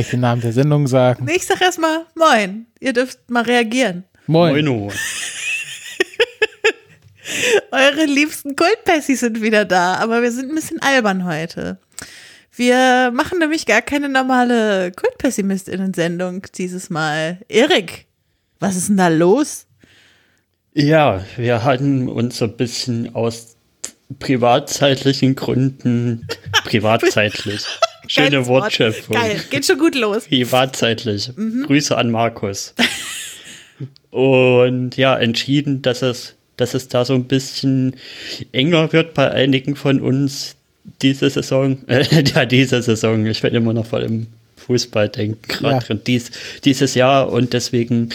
Kann ich den Namen der Sendung sagen? Nee, ich sag erstmal Moin. Ihr dürft mal reagieren. Moin. Moino. Eure liebsten Kultpessis sind wieder da, aber wir sind ein bisschen albern heute. Wir machen nämlich gar keine normale Kultpessimistinnen-Sendung dieses Mal. Erik, was ist denn da los? Ja, wir hatten uns so ein bisschen aus privatzeitlichen Gründen, privatzeitlich, schöne. Wortschöpfung, Geil, geht schon gut los. privatzeitlich, Grüße an Markus. Und ja, entschieden, dass es, dass es da so ein bisschen enger wird bei einigen von uns diese Saison, äh, ja, diese Saison, ich werde immer noch voll im Fußball denken, gerade Ja. dies, dieses Jahr und deswegen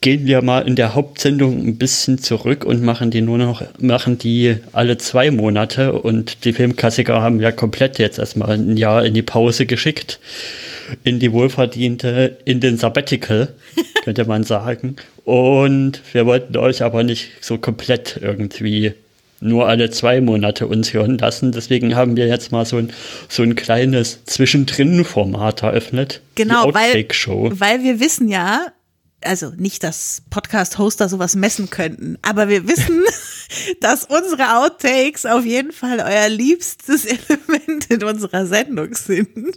gehen wir mal in der Hauptsendung ein bisschen zurück und machen die nur noch, machen die alle zwei Monate und die Filmklassiker haben ja komplett jetzt erstmal ein Jahr in die Pause geschickt. In die wohlverdiente, in den Sabbatical, könnte man sagen. Und wir wollten euch aber nicht so komplett irgendwie nur alle zwei Monate uns hören lassen. Deswegen haben wir jetzt mal so ein, so ein kleines Zwischendrin-Format eröffnet. Genau, weil, weil wir wissen ja, also nicht, dass Podcast-Hoster sowas messen könnten, aber wir wissen, dass unsere Outtakes auf jeden Fall euer liebstes Element in unserer Sendung sind.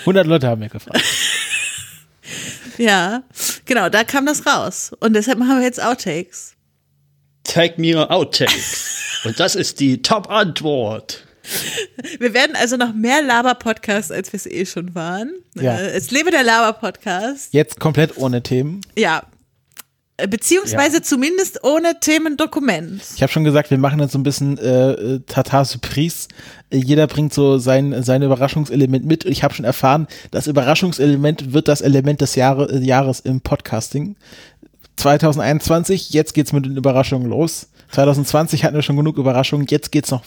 100 Leute haben mir gefragt. Ja, genau, da kam das raus. Und deshalb machen wir jetzt Outtakes. Zeig mir Outtakes. Und das ist die Top-Antwort. Wir werden also noch mehr Laber-Podcasts, als wir es eh schon waren. Ja. Äh, Es lebe der Laber-Podcast. Jetzt komplett ohne Themen. Ja. Äh, Beziehungsweise zumindest ohne Themendokument. Ich habe schon gesagt, wir machen jetzt so ein bisschen äh, äh, Tata Surprise. Jeder bringt so sein, sein Überraschungselement mit. Ich habe schon erfahren, das Überraschungselement wird das Element des Jahre, Jahres im Podcasting. 2021, jetzt geht's mit den Überraschungen los. 2020 hatten wir schon genug Überraschungen, jetzt geht's noch,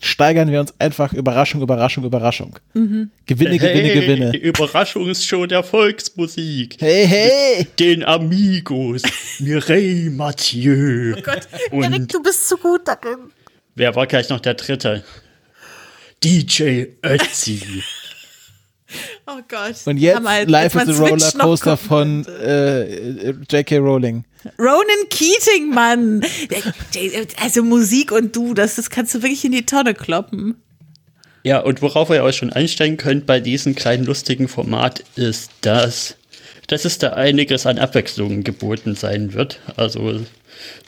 steigern wir uns einfach Überraschung, Überraschung, Überraschung. Gewinne, Gewinne, hey, Gewinne. Überraschungsshow der Volksmusik. Hey, hey! Den Amigos. Mireille Mathieu. Oh Gott, Und- Erik, du bist zu gut darin. Wer war gleich noch der dritte? DJ Ötzi. Oh Gott. Und jetzt als Life is a Rollercoaster von äh, J.K. Rowling. Ronan Keating, Mann. Also Musik und du, das, das kannst du wirklich in die Tonne kloppen. Ja, und worauf ihr euch schon einstellen könnt bei diesem kleinen lustigen Format ist, dass, dass es da einiges an Abwechslung geboten sein wird. Also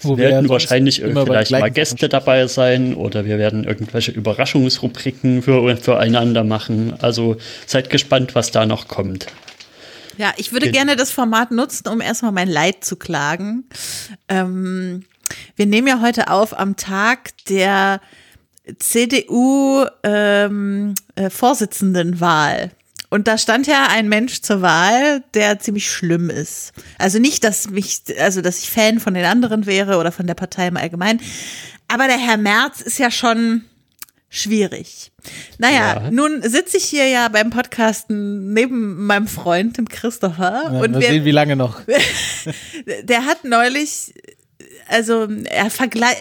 Wo wir werden wahrscheinlich vielleicht mal Gäste dabei sein oder wir werden irgendwelche Überraschungsrubriken für, füreinander machen. Also seid gespannt, was da noch kommt. Ja, ich würde gerne das Format nutzen, um erstmal mein Leid zu klagen. Ähm, wir nehmen ja heute auf am Tag der CDU-Vorsitzendenwahl. Und da stand ja ein Mensch zur Wahl, der ziemlich schlimm ist. Also nicht, dass mich, also dass ich Fan von den anderen wäre oder von der Partei im Allgemeinen. Aber der Herr Merz ist ja schon schwierig. Naja, Ja. nun sitze ich hier ja beim Podcasten neben meinem Freund, dem Christopher. Ja, und wir, sehen, wie lange noch. der hat neulich, also er,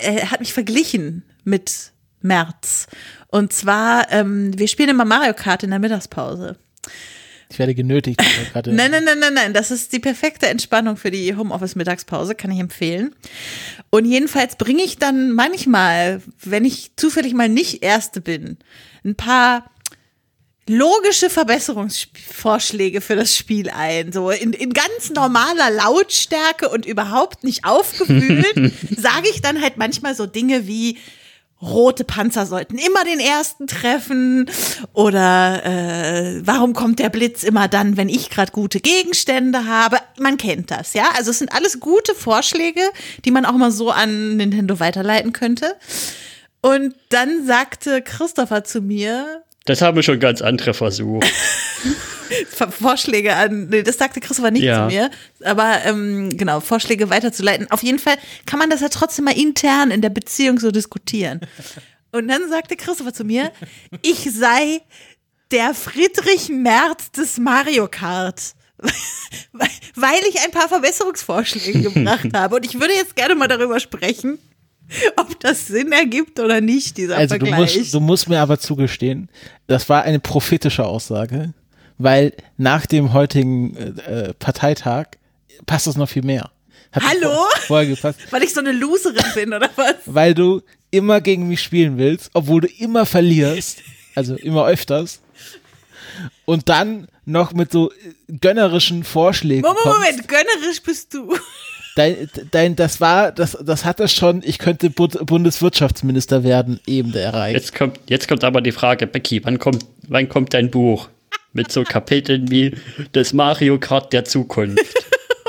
er hat mich verglichen mit März. Und zwar, ähm, wir spielen immer Mario Kart in der Mittagspause. Ich werde genötigt. gerade. Nein, nein, nein, nein, nein. Das ist die perfekte Entspannung für die Homeoffice-Mittagspause, kann ich empfehlen. Und jedenfalls bringe ich dann manchmal, wenn ich zufällig mal nicht Erste bin, ein paar logische Verbesserungsvorschläge für das Spiel ein. So in, in ganz normaler Lautstärke und überhaupt nicht aufgewühlt, sage ich dann halt manchmal so Dinge wie, rote Panzer sollten immer den ersten treffen oder äh, warum kommt der Blitz immer dann, wenn ich gerade gute Gegenstände habe? Man kennt das, ja. Also es sind alles gute Vorschläge, die man auch mal so an Nintendo weiterleiten könnte. Und dann sagte Christopher zu mir, Das haben schon ganz andere versucht. Ver- Vorschläge an, nee, das sagte Christopher nicht Ja. zu mir, aber ähm, genau, Vorschläge weiterzuleiten. Auf jeden Fall kann man das ja trotzdem mal intern in der Beziehung so diskutieren. Und dann sagte Christopher zu mir, ich sei der Friedrich Merz des Mario Kart. Weil ich ein paar Verbesserungsvorschläge gebracht habe. Und ich würde jetzt gerne mal darüber sprechen, ob das Sinn ergibt oder nicht, dieser Also du Vergleich. musst, du musst mir aber zugestehen, das war eine prophetische Aussage. weil nach dem heutigen äh, äh Parteitag passt das noch viel mehr. Hat Hallo? Vorher gepasst. Weil ich so eine Loserin bin, oder was? Weil du immer gegen mich spielen willst, obwohl du immer verlierst. Also immer öfters. Und dann noch mit so gönnerischen Vorschlägen. Moment, Moment, gönnerisch bist du. Dein, dein, das war, das, das hatte schon, ich könnte Bundeswirtschaftsminister werden, eben der erreicht. Jetzt kommt, jetzt kommt aber die Frage, Becky, wann kommt, wann kommt dein Buch? Mit so Kapiteln wie das Mario Kart der Zukunft.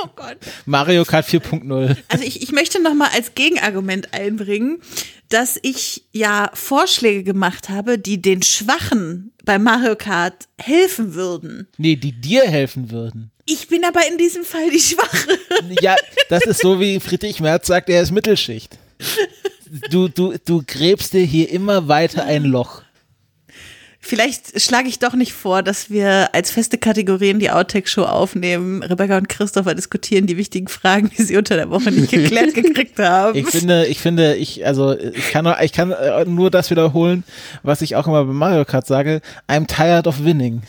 Oh Gott. Mario Kart 4.0. Also ich, ich möchte noch mal als Gegenargument einbringen, dass ich ja Vorschläge gemacht habe, die den Schwachen bei Mario Kart helfen würden. Nee, die dir helfen würden. Ich bin aber in diesem Fall die Schwache. Ja, das ist so, wie Friedrich Merz sagt, er ist Mittelschicht. Du, du, du gräbst dir hier immer weiter ein Loch. Vielleicht schlage ich doch nicht vor, dass wir als feste Kategorien die Outtake-Show aufnehmen. Rebecca und Christopher diskutieren die wichtigen Fragen, die sie unter der Woche nicht geklärt gekriegt haben. Ich finde, ich finde, ich, also, ich kann, nur, ich kann äh, nur das wiederholen, was ich auch immer bei Mario Kart sage. I'm tired of winning.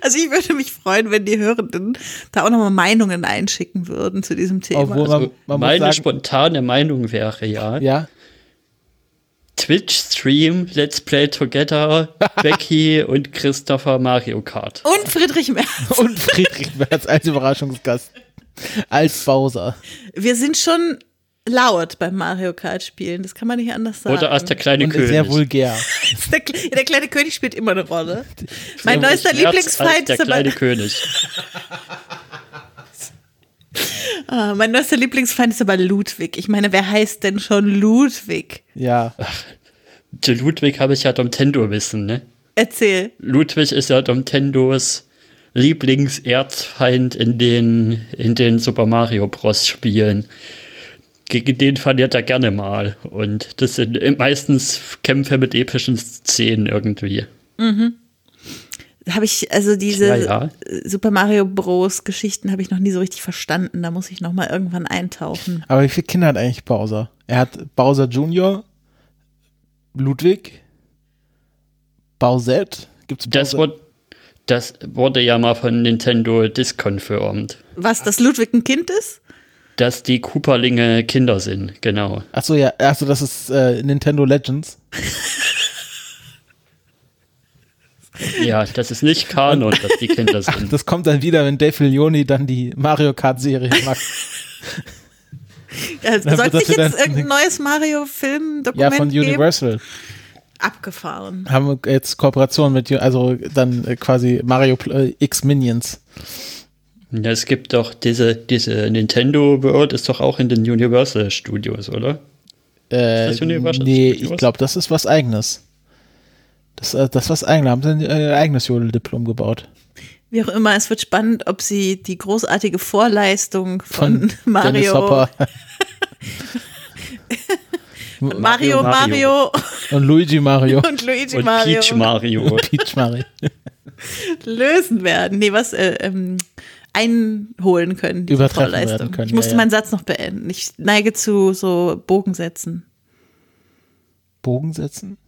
Also ich würde mich freuen, wenn die Hörenden da auch nochmal Meinungen einschicken würden zu diesem Thema. Obwohl man, also man meine sagen, spontane Meinung wäre ja, ja? Twitch-Stream, Let's Play Together, Becky und Christopher Mario Kart. Und Friedrich Merz. und Friedrich Merz als Überraschungsgast. Als Bowser. Wir sind schon laut beim Mario Kart spielen, das kann man nicht anders sagen. Oder als der kleine und König. Sehr vulgär. der, der, kleine König spielt immer eine Rolle. Mein neuester Lieblingsfeind ist der kleine König. Ah, mein neuester Lieblingsfeind ist aber Ludwig. Ich meine, wer heißt denn schon Ludwig? Ja. Ach, zu Ludwig habe ich ja Domtendo wissen, ne? Erzähl. Ludwig ist ja Domtendos Lieblingserzfeind in den, in den Super Mario Bros. Spielen. Gegen den verliert er gerne mal. Und das sind meistens Kämpfe mit epischen Szenen irgendwie. Mhm habe ich also diese ja, ja. Super Mario Bros Geschichten habe ich noch nie so richtig verstanden. Da muss ich noch mal irgendwann eintauchen. Aber wie viele Kinder hat eigentlich Bowser? Er hat Bowser Junior, Ludwig, Bowsette. Gibt's Bowser? Das wurde, das wurde ja mal von Nintendo disconfirmed. Was, dass Ludwig ein Kind ist? Dass die Cooperlinge Kinder sind, genau. Achso, ja, also das ist äh, Nintendo Legends. Ja, das ist nicht Kanon, dass die Kinder sind. Ach, das kommt dann wieder, wenn Dave Filoni dann die Mario Kart Serie macht. ja, soll es nicht jetzt irgendein neues Mario-Film-Dokument Ja, von Universal. Geben? Abgefahren. Haben jetzt Kooperation mit, also dann äh, quasi Mario äh, X Minions. Ja, es gibt doch diese, diese Nintendo World ist doch auch in den Universal Studios, oder? Äh, ist das Universal nee, Studios? ich glaube, das ist was eigenes. Das, äh, das was eigene, haben sie ein äh, eigenes Jodeldiplom gebaut. Wie auch immer, es wird spannend, ob sie die großartige Vorleistung von, von Mario. Mario, Mario, Mario. Und Luigi Mario. Und Luigi und Mario. Peach Mario. Und Peach Mario. lösen werden. Nee, was äh, ähm, einholen können. Diese Übertreffen Vorleistung. Können, ich musste ja, ja. meinen Satz noch beenden. Ich neige zu so Bogensätzen. Bogensätzen?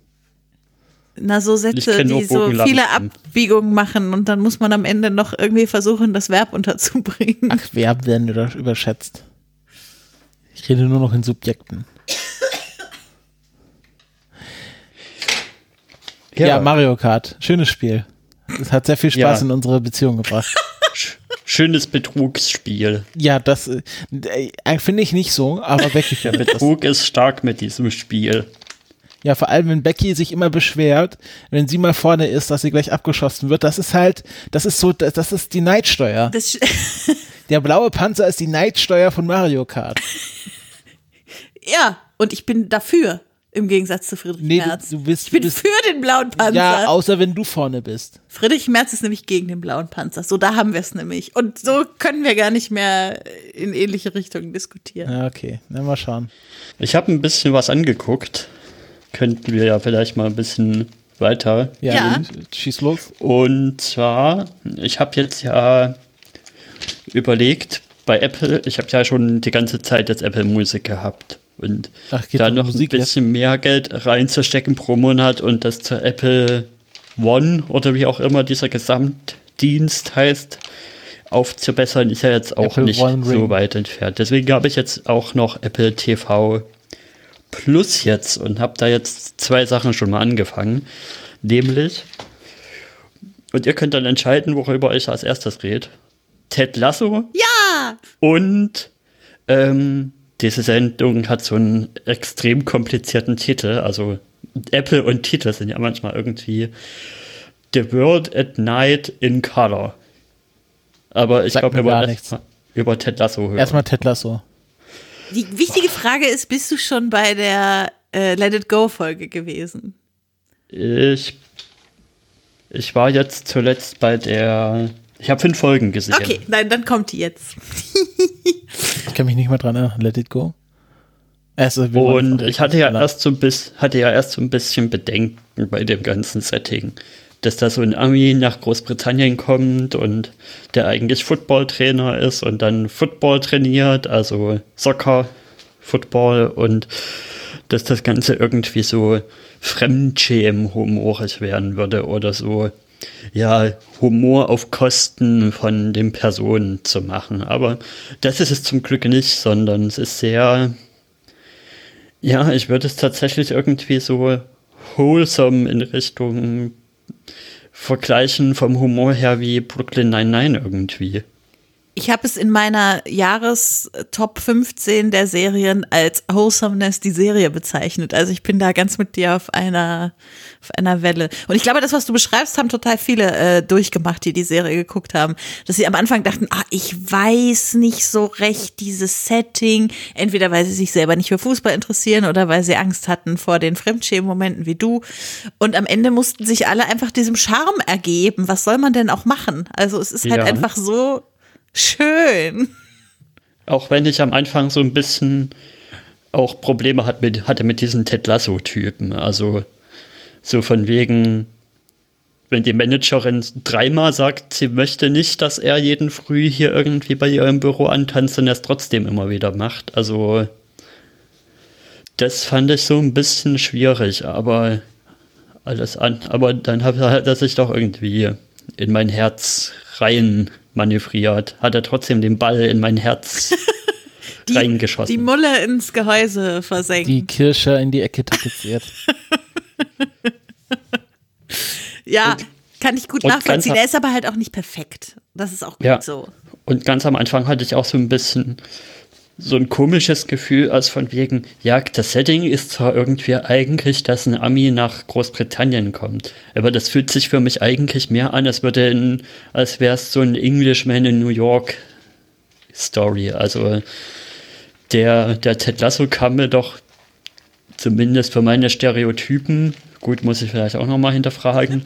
Na, so Sätze, die so viele Abbiegungen machen und dann muss man am Ende noch irgendwie versuchen, das Verb unterzubringen. Ach, Verb werden überschätzt. Ich rede nur noch in Subjekten. Ja, ja Mario Kart. Schönes Spiel. Es hat sehr viel Spaß ja. in unsere Beziehung gebracht. Schönes Betrugsspiel. Ja, das äh, finde ich nicht so, aber wirklich. Der Betrug ist stark mit diesem Spiel. Ja, vor allem, wenn Becky sich immer beschwert, wenn sie mal vorne ist, dass sie gleich abgeschossen wird. Das ist halt, das ist so, das ist die Neidsteuer. Der blaue Panzer ist die Neidsteuer von Mario Kart. Ja, und ich bin dafür. Im Gegensatz zu Friedrich nee, Merz. Du, du bist, ich bin bist, für den blauen Panzer. Ja, außer wenn du vorne bist. Friedrich Merz ist nämlich gegen den blauen Panzer. So, da haben wir es nämlich. Und so können wir gar nicht mehr in ähnliche Richtungen diskutieren. Ja, okay. Na, mal schauen. Ich habe ein bisschen was angeguckt könnten wir ja vielleicht mal ein bisschen weiter. Ja, ja. schieß los. Und zwar, ich habe jetzt ja überlegt, bei Apple, ich habe ja schon die ganze Zeit jetzt Apple Musik gehabt. Und Ach, da noch Musik, ein bisschen ja? mehr Geld reinzustecken pro Monat und das zur Apple One oder wie auch immer dieser Gesamtdienst heißt, aufzubessern, ist ja jetzt auch Apple nicht so weit entfernt. Deswegen habe ich jetzt auch noch Apple TV Plus jetzt und habe da jetzt zwei Sachen schon mal angefangen. Nämlich, und ihr könnt dann entscheiden, worüber ich als erstes rede. Ted Lasso Ja! und ähm, diese Sendung hat so einen extrem komplizierten Titel. Also Apple und Titel sind ja manchmal irgendwie The World at Night in Color. Aber ich glaube, wir gar wollen nichts. über Ted Lasso hören. Erstmal Ted Lasso. Die wichtige Frage ist, bist du schon bei der äh, Let It Go Folge gewesen? Ich, ich war jetzt zuletzt bei der. Ich habe fünf Folgen gesehen. Okay, nein, dann kommt die jetzt. Ich kann mich nicht mehr dran erinnern. Let it go. Also, Und ich hatte ja erst so ein bisschen, hatte ja erst so ein bisschen Bedenken bei dem ganzen Setting, dass da so ein Ami nach Großbritannien kommt und der eigentlich Footballtrainer ist und dann Football trainiert, also Soccer, Football und dass das Ganze irgendwie so Fremdschämen-humorig werden würde oder so, ja, Humor auf Kosten von den Personen zu machen. Aber das ist es zum Glück nicht, sondern es ist sehr, ja, ich würde es tatsächlich irgendwie so wholesome in Richtung vergleichen vom Humor her wie Brooklyn 99 irgendwie. Ich habe es in meiner Jahres-Top 15 der Serien als Wholesomeness die Serie bezeichnet. Also ich bin da ganz mit dir auf einer, auf einer Welle. Und ich glaube, das, was du beschreibst, haben total viele äh, durchgemacht, die die Serie geguckt haben. Dass sie am Anfang dachten, ah, ich weiß nicht so recht dieses Setting. Entweder weil sie sich selber nicht für Fußball interessieren oder weil sie Angst hatten vor den Fremdschämen-Momenten wie du. Und am Ende mussten sich alle einfach diesem Charme ergeben. Was soll man denn auch machen? Also es ist halt Ja. einfach so schön. Auch wenn ich am Anfang so ein bisschen auch Probleme hat mit, hatte mit diesen Ted Lasso-Typen. Also so von wegen, wenn die Managerin dreimal sagt, sie möchte nicht, dass er jeden Früh hier irgendwie bei ihr im Büro antanzt und er es trotzdem immer wieder macht. Also das fand ich so ein bisschen schwierig, aber alles an. Aber dann hat er sich doch irgendwie in mein Herz rein manövriert. Hat er trotzdem den Ball in mein Herz Die, reingeschossen. die Mulle ins Gehäuse versenkt. Die Kirsche in die Ecke tapeziert. ja, kann ich gut und nachvollziehen. ganz- Er ist aber halt auch nicht perfekt. Das ist auch gut Ja. so. Und ganz am Anfang hatte ich auch so ein bisschen so ein komisches Gefühl, als von wegen, ja, das Setting ist zwar irgendwie eigentlich, dass ein Ami nach Großbritannien kommt, aber das fühlt sich für mich eigentlich mehr an, als würde in, als wäre es so ein Englishman in New York Story. Also der, der Ted Lasso kam mir doch zumindest für meine Stereotypen, gut, muss ich vielleicht auch nochmal hinterfragen,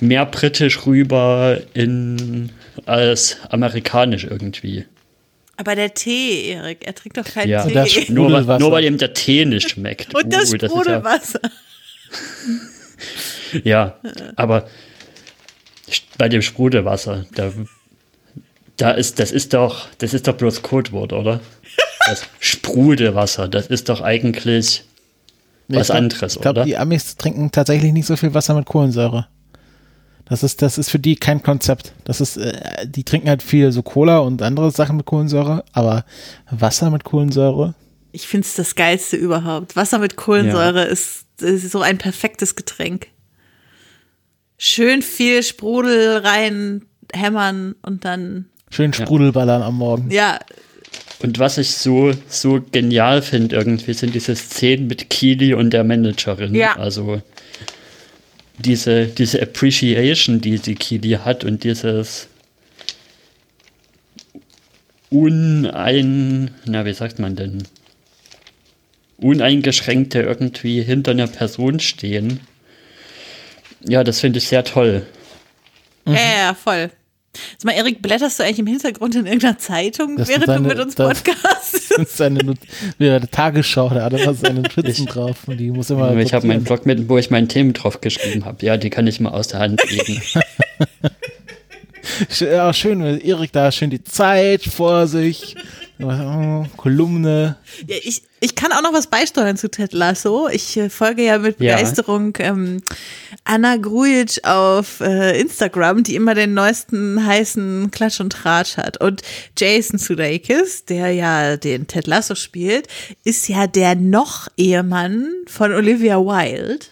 mehr britisch rüber in, als amerikanisch irgendwie. Aber der Tee, Erik, er trinkt doch keinen Ja. Tee. Das- Nur, nur weil ihm der Tee nicht schmeckt. Und das ja, Sprudelwasser. ja, aber bei dem Sprudelwasser, da, da ist, das ist doch, das ist doch bloß Codewort, oder? Das Sprudelwasser, das ist doch eigentlich was ich glaub, anderes, Ich glaube, oder? die Amis trinken tatsächlich nicht so viel Wasser mit Kohlensäure. Das ist, das ist für die kein Konzept. Das ist, äh, die trinken halt viel so Cola und andere Sachen mit Kohlensäure, aber Wasser mit Kohlensäure, Ich finde es das Geilste überhaupt. Wasser mit Kohlensäure ist, ist so ein perfektes Getränk. Schön viel Sprudel rein hämmern und dann, schön Sprudelballern am Morgen. ja, Und was ich so, so genial finde irgendwie, sind diese Szenen mit Keely und der Managerin. Ja. Also diese, diese Appreciation, die die Keely hat und dieses unein, na, wie sagt man denn? Uneingeschränkte irgendwie hinter einer Person stehen. Ja, das finde ich sehr toll. ja, ja, voll. Sag mal, Erik, blätterst du eigentlich im Hintergrund in irgendeiner Zeitung, Das während sind du mit uns das- podcastst? Das ist seine ja, eine Tagesschau, da hat er seine Notizen drauf und die muss immer. ich habe meinen. Blog mit, wo ich meine Themen drauf geschrieben habe. Ja, die kann ich mal aus der Hand legen. Ja, schön, Erik da schön die Zeit vor sich. Oh, Kolumne. Ja, ich, ich kann auch noch was beisteuern zu Ted Lasso. Ich äh, folge ja mit Ja. Begeisterung ähm, Anna Grujic auf äh, Instagram, die immer den neuesten heißen Klatsch und Tratsch hat. Und Jason Sudeikis, der ja den Ted Lasso spielt, ist ja der noch Ehemann von Olivia Wilde.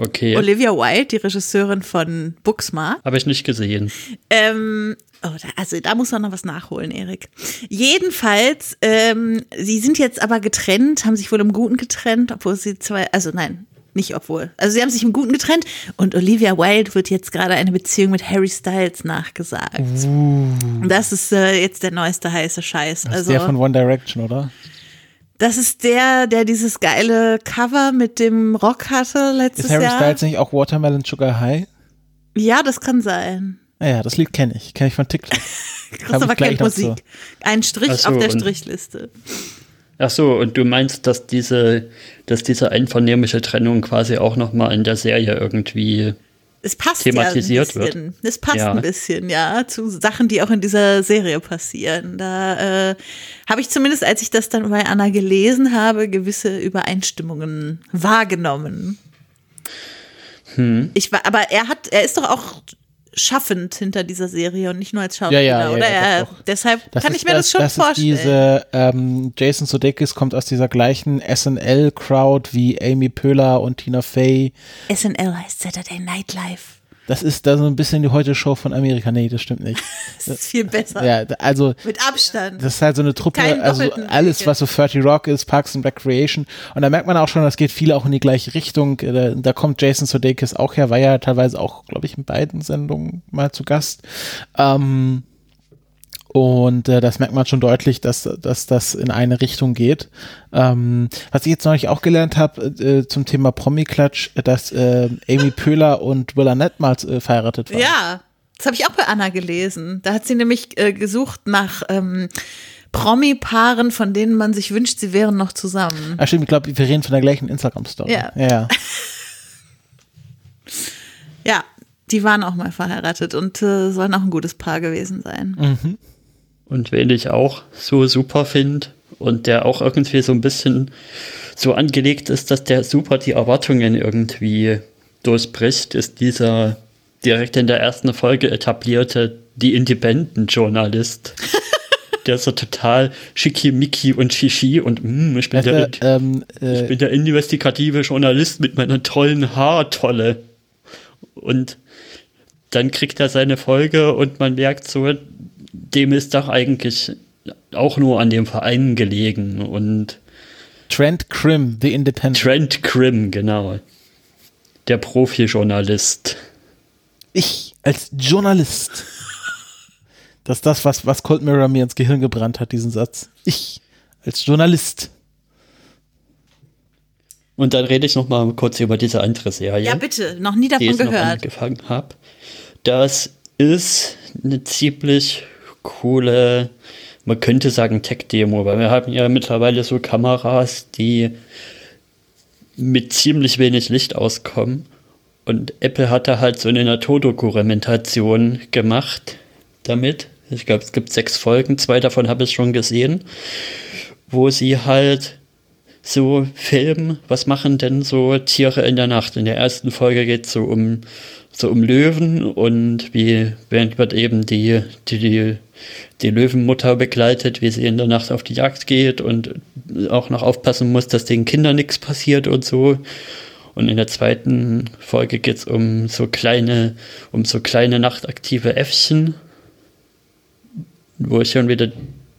Okay. Olivia Wilde, die Regisseurin von Booksmart. Habe ich nicht gesehen. Ähm, oh, da, also da muss man noch was nachholen, Erik. Jedenfalls, ähm, sie sind jetzt aber getrennt, haben sich wohl im Guten getrennt, obwohl sie zwei, also nein, nicht obwohl. Also sie haben sich im Guten getrennt und Olivia Wilde wird jetzt gerade eine Beziehung mit Harry Styles nachgesagt. Uh, Das ist äh, jetzt der neueste heiße Scheiß. das ist Also der von One Direction, oder? Das ist der, der dieses geile Cover mit dem Rock hatte letztes Ist Harry Jahr. Styles nicht auch Watermelon Sugar High? Ja, das kann sein. Naja, das Lied kenne ich. Kenne ich von TikTok. Christopher gleich kennt Musik. Ein Strich so, auf der Strichliste. Ach so, und du meinst, dass diese, dass diese einvernehmliche Trennung quasi auch nochmal in der Serie irgendwie. Es passt thematisiert ja ein bisschen. Es passt Ja. ein bisschen, ja, zu Sachen, die auch in dieser Serie passieren. Da äh, habe ich zumindest, als ich das dann bei Anna gelesen habe, gewisse Übereinstimmungen wahrgenommen. Hm. Ich war, aber er hat, er ist doch auch schaffend hinter dieser Serie und nicht nur als Schauspieler, Ja, ja, ja, oder? ja, er, deshalb Das kann ich mir das, schon das vorstellen. Ist diese ähm, Jason Sudeikis kommt aus dieser gleichen SNL-Crowd wie Amy Poehler und Tina Fey. SNL heißt Saturday Night Live. Das ist da so ein bisschen die Heute-Show von Amerika. Nee, das stimmt nicht. Das ist viel besser. Ja, also Mit Abstand. das ist halt so eine Truppe, Keinen also alles, was so 30 Rock ist, Parks and Recreation. Und da merkt man auch schon, das geht viele auch in die gleiche Richtung. Äh, Da, da kommt Jason Sudeikis auch her, war ja teilweise auch, glaube ich, in beiden Sendungen mal zu Gast. Ähm, und äh, das merkt man schon deutlich, dass, dass das in eine Richtung geht. Ähm, was ich jetzt neulich auch gelernt habe äh, zum Thema Promi-Klatsch, dass äh, Amy Poehler und Will Arnett mal äh, verheiratet waren. Ja, das habe ich auch bei Anna gelesen. Da hat sie nämlich äh, gesucht nach ähm, Promi-Paaren, von denen man sich wünscht, sie wären noch zusammen. Ah, stimmt, ich glaube, wir reden von der gleichen Instagram-Story. Ja. ja, ja. Die waren auch mal verheiratet und äh, sollen auch ein gutes Paar gewesen sein. Und wen ich auch so super finde und der auch irgendwie so ein bisschen so angelegt ist, dass der super die Erwartungen irgendwie durchbricht, ist dieser direkt in der ersten Folge etablierte Die Independent-Journalist. der ist so total schickimicki und shishi und mm, ich, bin der, Äh, ähm, äh, ich bin der investigative Journalist mit meiner tollen Haartolle. Und dann kriegt er seine Folge und man merkt so, dem ist doch eigentlich auch nur an dem Verein gelegen. Und Trent Krim, The Independent. Trent Grimm, genau. Der Profi-Journalist. ich als Journalist. Das ist das, was, was Cold Mirror mir ins Gehirn gebrannt hat, diesen Satz. Ich als Journalist. Und dann rede ich noch mal kurz über diese andere Serie. Ja, bitte, noch nie die davon ich noch gehört. angefangen habe. Das ist eine ziemlich coole, man könnte sagen Tech-Demo, weil wir haben ja mittlerweile so Kameras, die mit ziemlich wenig Licht auskommen. Und Apple hat da halt so eine Naturdokumentation gemacht damit. Ich glaube, es gibt sechs Folgen, zwei davon habe ich schon gesehen, wo sie halt so filmen, was machen denn so Tiere in der Nacht? In der ersten Folge geht es so um so um Löwen und wie wird eben die, die, die, die Löwenmutter begleitet, wie sie in der Nacht auf die Jagd geht und auch noch aufpassen muss, dass den Kindern nichts passiert und so. Und in der zweiten Folge geht es um so kleine, um so kleine nachtaktive Äffchen, wo ich schon wieder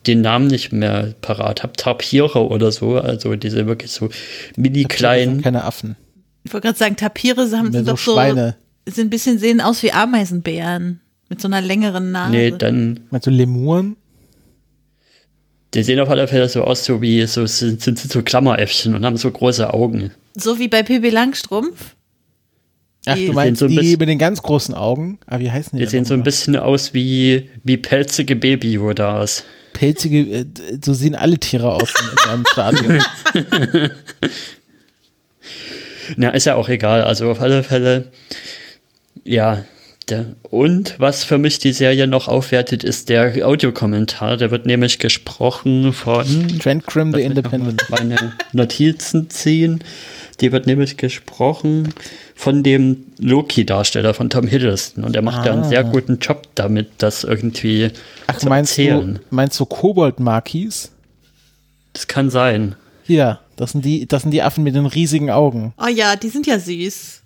den Namen nicht mehr parat habe. Tapire oder so, also diese wirklich so mini kleinen. Keine Affen. Ich wollte gerade sagen, Tapire haben sind so doch so, Schweine. sind ein bisschen sehen aus wie Ameisenbären mit so einer längeren Nase. Nee, dann, Meinst du Lemuren? die sehen auf alle Fälle so aus, so wie, so sind, sind so Klammeräffchen und haben so große Augen. so wie bei Pippi Langstrumpf. Ach, Die du meinst sehen so ein die bisschen- mit den ganz großen Augen? Ah, wie heißen die? Die sehen so ein bisschen aus wie, wie pelzige Baby-Yodas. Pelzige, äh, so sehen alle Tiere aus in, in einem Stadion. Na, ist ja auch egal. Also auf alle Fälle, ja, Geschichte. Und was für mich die Serie noch aufwertet, ist der Audiokommentar. Der wird nämlich gesprochen von Trent Grimm, The Independent. Meine Notizen ziehen. Die wird nämlich gesprochen von dem Loki-Darsteller von Tom Hiddleston. Und er macht da einen sehr guten Job damit, das irgendwie Ach, zu meinst erzählen. du, meinst du Kobold-Markis? Das kann sein. Ja, das sind die, das sind die Affen mit den riesigen Augen. Oh ja, die sind ja süß.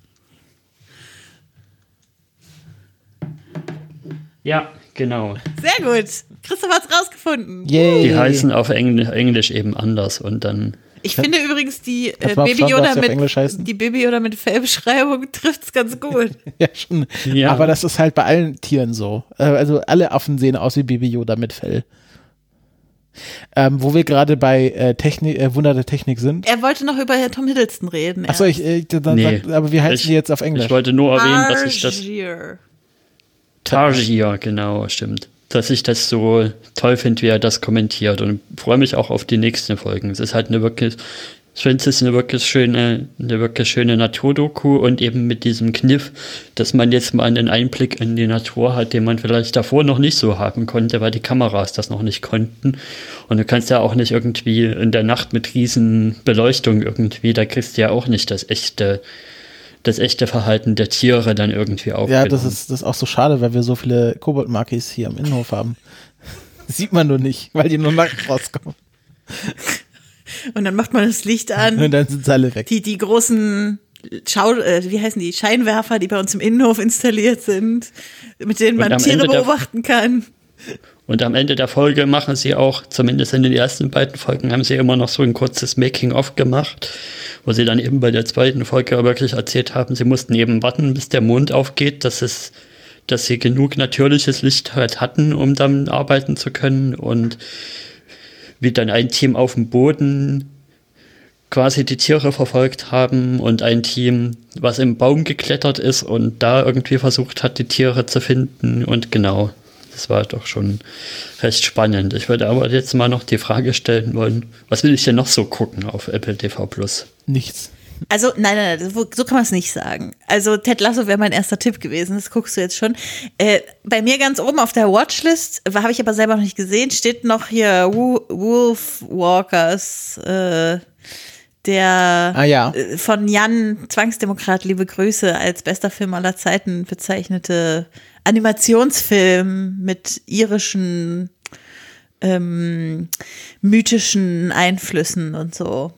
Ja, genau. Sehr gut. Christoph hat's rausgefunden. Yay. Die heißen auf Engl Englisch eben anders und dann Ich finde übrigens die äh, Baby was Yoda mit Englisch heißen? die Baby Yoda mit Fellbeschreibung trifft's ganz gut. Ja, schon. Ja. Aber das ist halt bei allen Tieren so. Äh, Also alle Affen sehen aus wie Baby Yoda mit Fell. Ähm, wo wir gerade bei äh, Technik, äh, Wunder der Technik sind. er wollte noch über Tom Hiddleston reden. Achso, ich, äh, dann, Nee. sag, aber wie heißen Ich- die jetzt auf Englisch? Ich wollte nur erwähnen, dass ich das Targier, genau, stimmt. Dass ich das so toll finde, wie er das kommentiert und freue mich auch auf die nächsten Folgen. Es ist halt eine wirklich, ich finde es ist eine wirklich schöne, eine wirklich schöne Naturdoku und eben mit diesem Kniff, dass man jetzt mal einen Einblick in die Natur hat, den man vielleicht davor noch nicht so haben konnte, weil die Kameras das noch nicht konnten. Und du kannst ja auch nicht irgendwie in der Nacht mit riesen Beleuchtung irgendwie, da kriegst du ja auch nicht das echte, das echte Verhalten der Tiere dann irgendwie ja, aufgenommen. das ist, das ist auch so schade, weil wir so viele Kobold-Markis hier im Innenhof haben. Sieht man nur nicht, weil die nur nachts rauskommen. Und dann macht man das Licht an. Und dann sind sie alle weg. Die, die großen Schau, äh, wie heißen die, Scheinwerfer, die bei uns im Innenhof installiert sind, mit denen man am Tiere beobachten kann. Und am Ende der Folge machen sie auch, zumindest in den ersten beiden Folgen, haben sie immer noch so ein kurzes Making-of gemacht, wo sie dann eben bei der zweiten Folge wirklich erzählt haben, sie mussten eben warten, bis der Mond aufgeht, dass es, dass sie genug natürliches Licht halt hatten, um dann arbeiten zu können und wie dann ein Team auf dem Boden quasi die Tiere verfolgt haben und ein Team, was im Baum geklettert ist und da irgendwie versucht hat, die Tiere zu finden und genau. Das war doch schon recht spannend. Ich würde aber jetzt mal noch die Frage stellen wollen, was will ich denn noch so gucken auf Apple TV Plus? Nichts. Also, nein, nein, nein, so kann man es nicht sagen. Also, Ted Lasso wäre mein erster Tipp gewesen, das guckst du jetzt schon. Äh, bei mir ganz oben auf der Watchlist, habe ich aber selber noch nicht gesehen, steht noch hier Wo Wolf Walkers, äh, der Ah ja. äh, von Jan Zwangsdemokrat, liebe Grüße, als bester Film aller Zeiten bezeichnete Animationsfilm mit irischen, ähm, mythischen Einflüssen und so.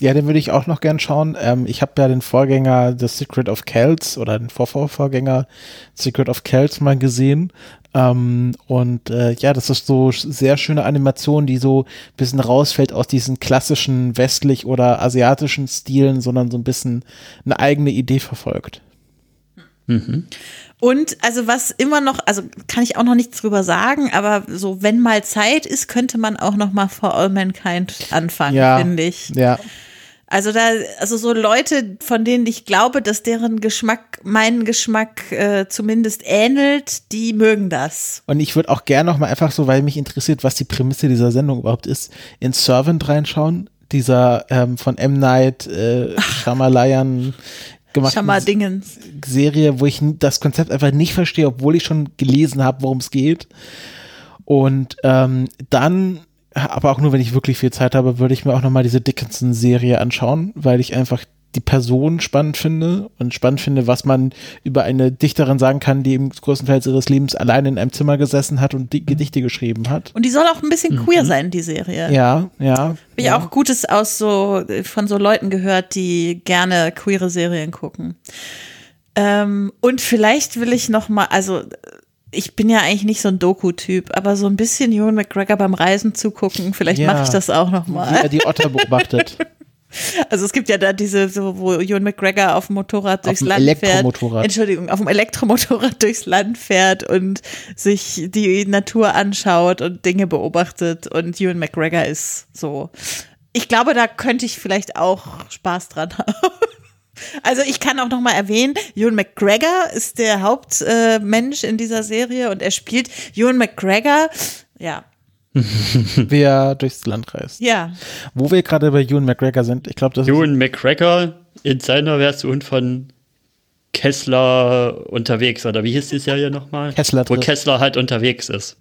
Ja, den würde ich auch noch gern schauen. Ähm, ich habe ja den Vorgänger The Secret of Kells oder den Vorvorvorgänger Secret of Kells mal gesehen. Ähm, und äh, ja, das ist so sehr schöne Animation, die so ein bisschen rausfällt aus diesen klassischen westlich oder asiatischen Stilen, sondern so ein bisschen eine eigene Idee verfolgt. Und also was immer noch, also kann ich auch noch nichts drüber sagen, aber so wenn mal Zeit ist, könnte man auch noch mal For All Mankind anfangen, Ja. finde ich. Ja, Also da, also so Leute, von denen ich glaube, dass deren Geschmack meinen Geschmack äh, zumindest ähnelt, die mögen das. Und ich würde auch gerne noch mal einfach so, weil mich interessiert, was die Prämisse dieser Sendung überhaupt ist, in Servant reinschauen. Dieser ähm, von M. Night äh, Shyamalan gemachten. Serie, wo ich das Konzept einfach nicht verstehe, obwohl ich schon gelesen habe, worum es geht. Und ähm, dann, aber auch nur, wenn ich wirklich viel Zeit habe, würde ich mir auch noch mal diese Dickinson-Serie anschauen, weil ich einfach die Person spannend finde und spannend finde, was man über eine Dichterin sagen kann, die im größtenteils ihres Lebens allein in einem Zimmer gesessen hat und die Gedichte geschrieben hat. Und die soll auch ein bisschen queer sein, die Serie. Ja, ja. Habe ich ja. auch Gutes aus so von so Leuten gehört, die gerne queere Serien gucken. Ähm, und vielleicht will ich noch mal, also ich bin ja eigentlich nicht so ein Doku-Typ, aber so ein bisschen Ewan McGregor beim Reisen zugucken, vielleicht Ja. mache ich das auch noch Wie mal. er die Otter beobachtet. Also es gibt ja da diese, so, wo Ewan McGregor auf dem Motorrad durchs dem Land fährt. Elektromotorrad. Entschuldigung, auf dem Elektromotorrad durchs Land fährt und sich die Natur anschaut und Dinge beobachtet und Ewan McGregor ist so. Ich glaube, da könnte ich vielleicht auch Spaß dran haben. Also ich kann auch noch mal erwähnen, Ewan McGregor ist der Hauptmensch in dieser Serie und er spielt Ewan McGregor, ja, wer durchs Land reist. ja, Wo wir gerade bei Ewan McGregor sind, ich glaube, das ist Ewan McGregor in seiner Version von Kessler unterwegs, oder wie hieß die Serie nochmal? Kessler Wo. Kessler halt unterwegs ist.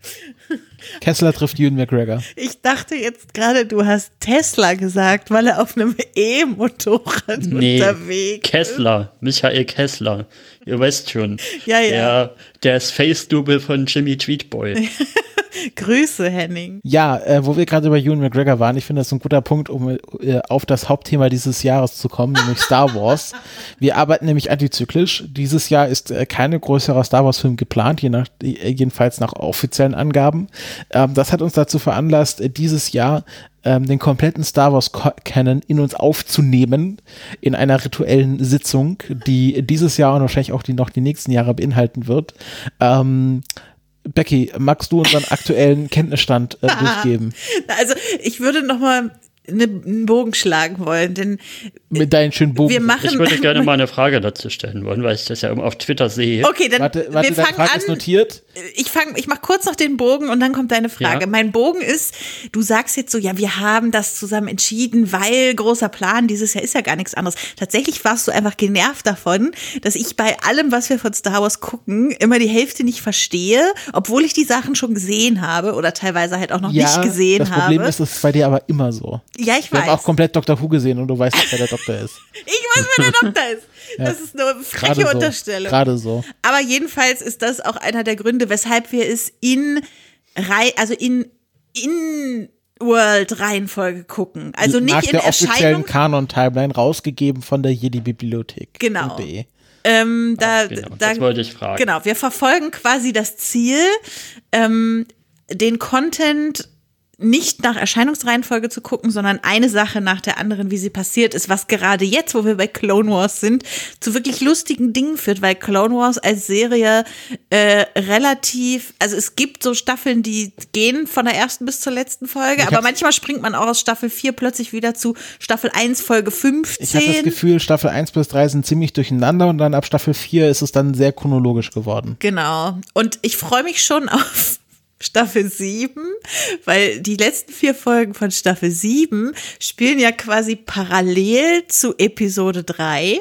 Kessler trifft Ewan McGregor. Ich dachte jetzt gerade, du hast Tesla gesagt, weil er auf einem E-Motorrad Nee, unterwegs ist. Kessler, Michael Kessler. Ihr wisst schon. Ja, ja. Der, der ist Face-Double von Jimmy Tweetboy. Grüße, Henning. Ja, äh, wo wir gerade über Ewan McGregor waren, ich finde das ein guter Punkt, um äh, auf das Hauptthema dieses Jahres zu kommen, nämlich Star Wars. Wir arbeiten nämlich antizyklisch. Dieses Jahr ist äh, keine größere Star Wars-Film geplant, je nach, äh, jedenfalls nach offiziellen Angaben. Ähm, das hat uns dazu veranlasst, äh, dieses Jahr ähm, den kompletten Star Wars Canon in uns aufzunehmen in einer rituellen Sitzung, die dieses Jahr und wahrscheinlich auch die noch die nächsten Jahre beinhalten wird. Ähm, Becky, magst du unseren aktuellen Kenntnisstand äh, durchgeben? Also, ich würde noch mal eine, einen Bogen schlagen wollen, denn Mit deinen schönen Bogen. wir machen. Ich würde gerne mal eine Frage dazu stellen wollen, weil ich das ja immer auf Twitter sehe. Okay, dann Warte, warte wir fangen Frage ist an. notiert. Ich fange, ich mache kurz noch den Bogen und dann kommt deine Frage. Ja. Mein Bogen ist, du sagst jetzt so, ja, wir haben das zusammen entschieden, weil großer Plan dieses Jahr ist ja gar nichts anderes. Tatsächlich warst du einfach genervt davon, dass ich bei allem, was wir von Star Wars gucken, immer die Hälfte nicht verstehe, obwohl ich die Sachen schon gesehen habe oder teilweise halt auch noch ja, nicht gesehen das habe. Problem ist, es ist bei dir aber immer so. ja, ich Wir weiß. haben auch komplett Doctor Who gesehen und du weißt nicht, wer der Doktor ist. ich weiß, wer der Doktor ist. Das ist eine freche Gerade so. Unterstellung. Gerade so. Aber jedenfalls ist das auch einer der Gründe, weshalb wir es in Rei also in in World Reihenfolge gucken. Also nicht Nach in der offiziellen Erscheinung. Kanon-Timeline rausgegeben von der Jedi-Bibliothek. Genau. .de. Ähm, da, Genau, da, das wollte ich fragen. Genau, wir verfolgen quasi das Ziel, ähm, den Content nicht nach Erscheinungsreihenfolge zu gucken, sondern eine Sache nach der anderen, wie sie passiert ist, was gerade jetzt, wo wir bei Clone Wars sind, zu wirklich lustigen Dingen führt, weil Clone Wars als Serie äh, relativ, also es gibt so Staffeln, die gehen von der ersten bis zur letzten Folge, aber manchmal springt man auch aus Staffel 4 plötzlich wieder zu Staffel 1, Folge 15. Ich habe das Gefühl, Staffel 1 bis 3 sind ziemlich durcheinander und dann ab Staffel 4 ist es dann sehr chronologisch geworden. Genau. Und ich freue mich schon auf Staffel 7, weil die letzten vier Folgen von Staffel 7 spielen ja quasi parallel zu Episode 3.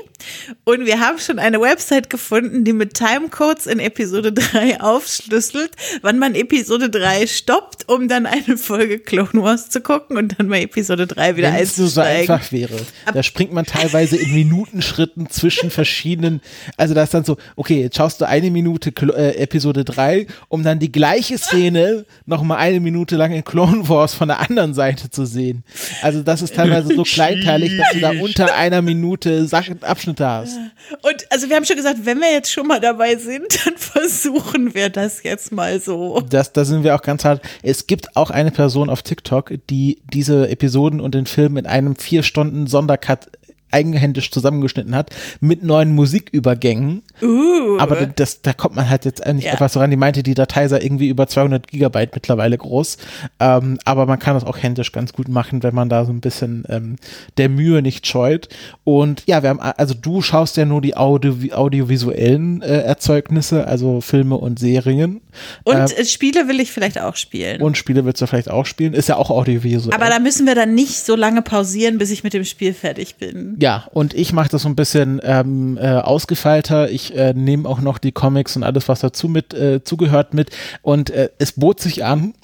Und wir haben schon eine Website gefunden, die mit Timecodes in Episode 3 aufschlüsselt, wann man Episode 3 stoppt, um dann eine Folge Clone Wars zu gucken und dann bei Episode 3 wieder Wenn es nur so einzusteigen. einfach wäre. Da springt man teilweise in Minutenschritten zwischen verschiedenen, also da ist dann so, okay, jetzt schaust du eine Minute Klo- äh, Episode 3, um dann die gleiche Szene nochmal eine Minute lang in Clone Wars von der anderen Seite zu sehen. Also das ist teilweise so kleinteilig, dass du da unter einer Minute Sachen, Abschnitte hast. Und also wir haben schon gesagt, wenn wir jetzt schon mal dabei sind, dann versuchen wir das jetzt mal so. Das, da sind wir auch ganz hart. Es gibt auch eine Person auf TikTok, die diese Episoden und den Film in einem vier Stunden Sondercut eigenhändisch zusammengeschnitten hat mit neuen Musikübergängen. Uh. Aber das, da kommt man halt jetzt nicht Ja. einfach so ran. Die meinte, die Datei sei irgendwie über 200 Gigabyte mittlerweile groß. Ähm, aber man kann das auch händisch ganz gut machen, wenn man da so ein bisschen ähm, der Mühe nicht scheut. Und ja, wir haben, also du schaust ja nur die Audio, audiovisuellen äh, Erzeugnisse, also Filme und Serien. Und äh, Spiele will ich vielleicht auch spielen. und Spiele willst du vielleicht auch spielen. Ist ja auch audiovisuell. aber da müssen wir dann nicht so lange pausieren, bis ich mit dem Spiel fertig bin. Ja, und ich mache das so ein bisschen ähm, äh, ausgefeilter. Ich äh, nehme auch noch die Comics und alles, was dazu mit äh, zugehört mit. Und äh, es bot sich an,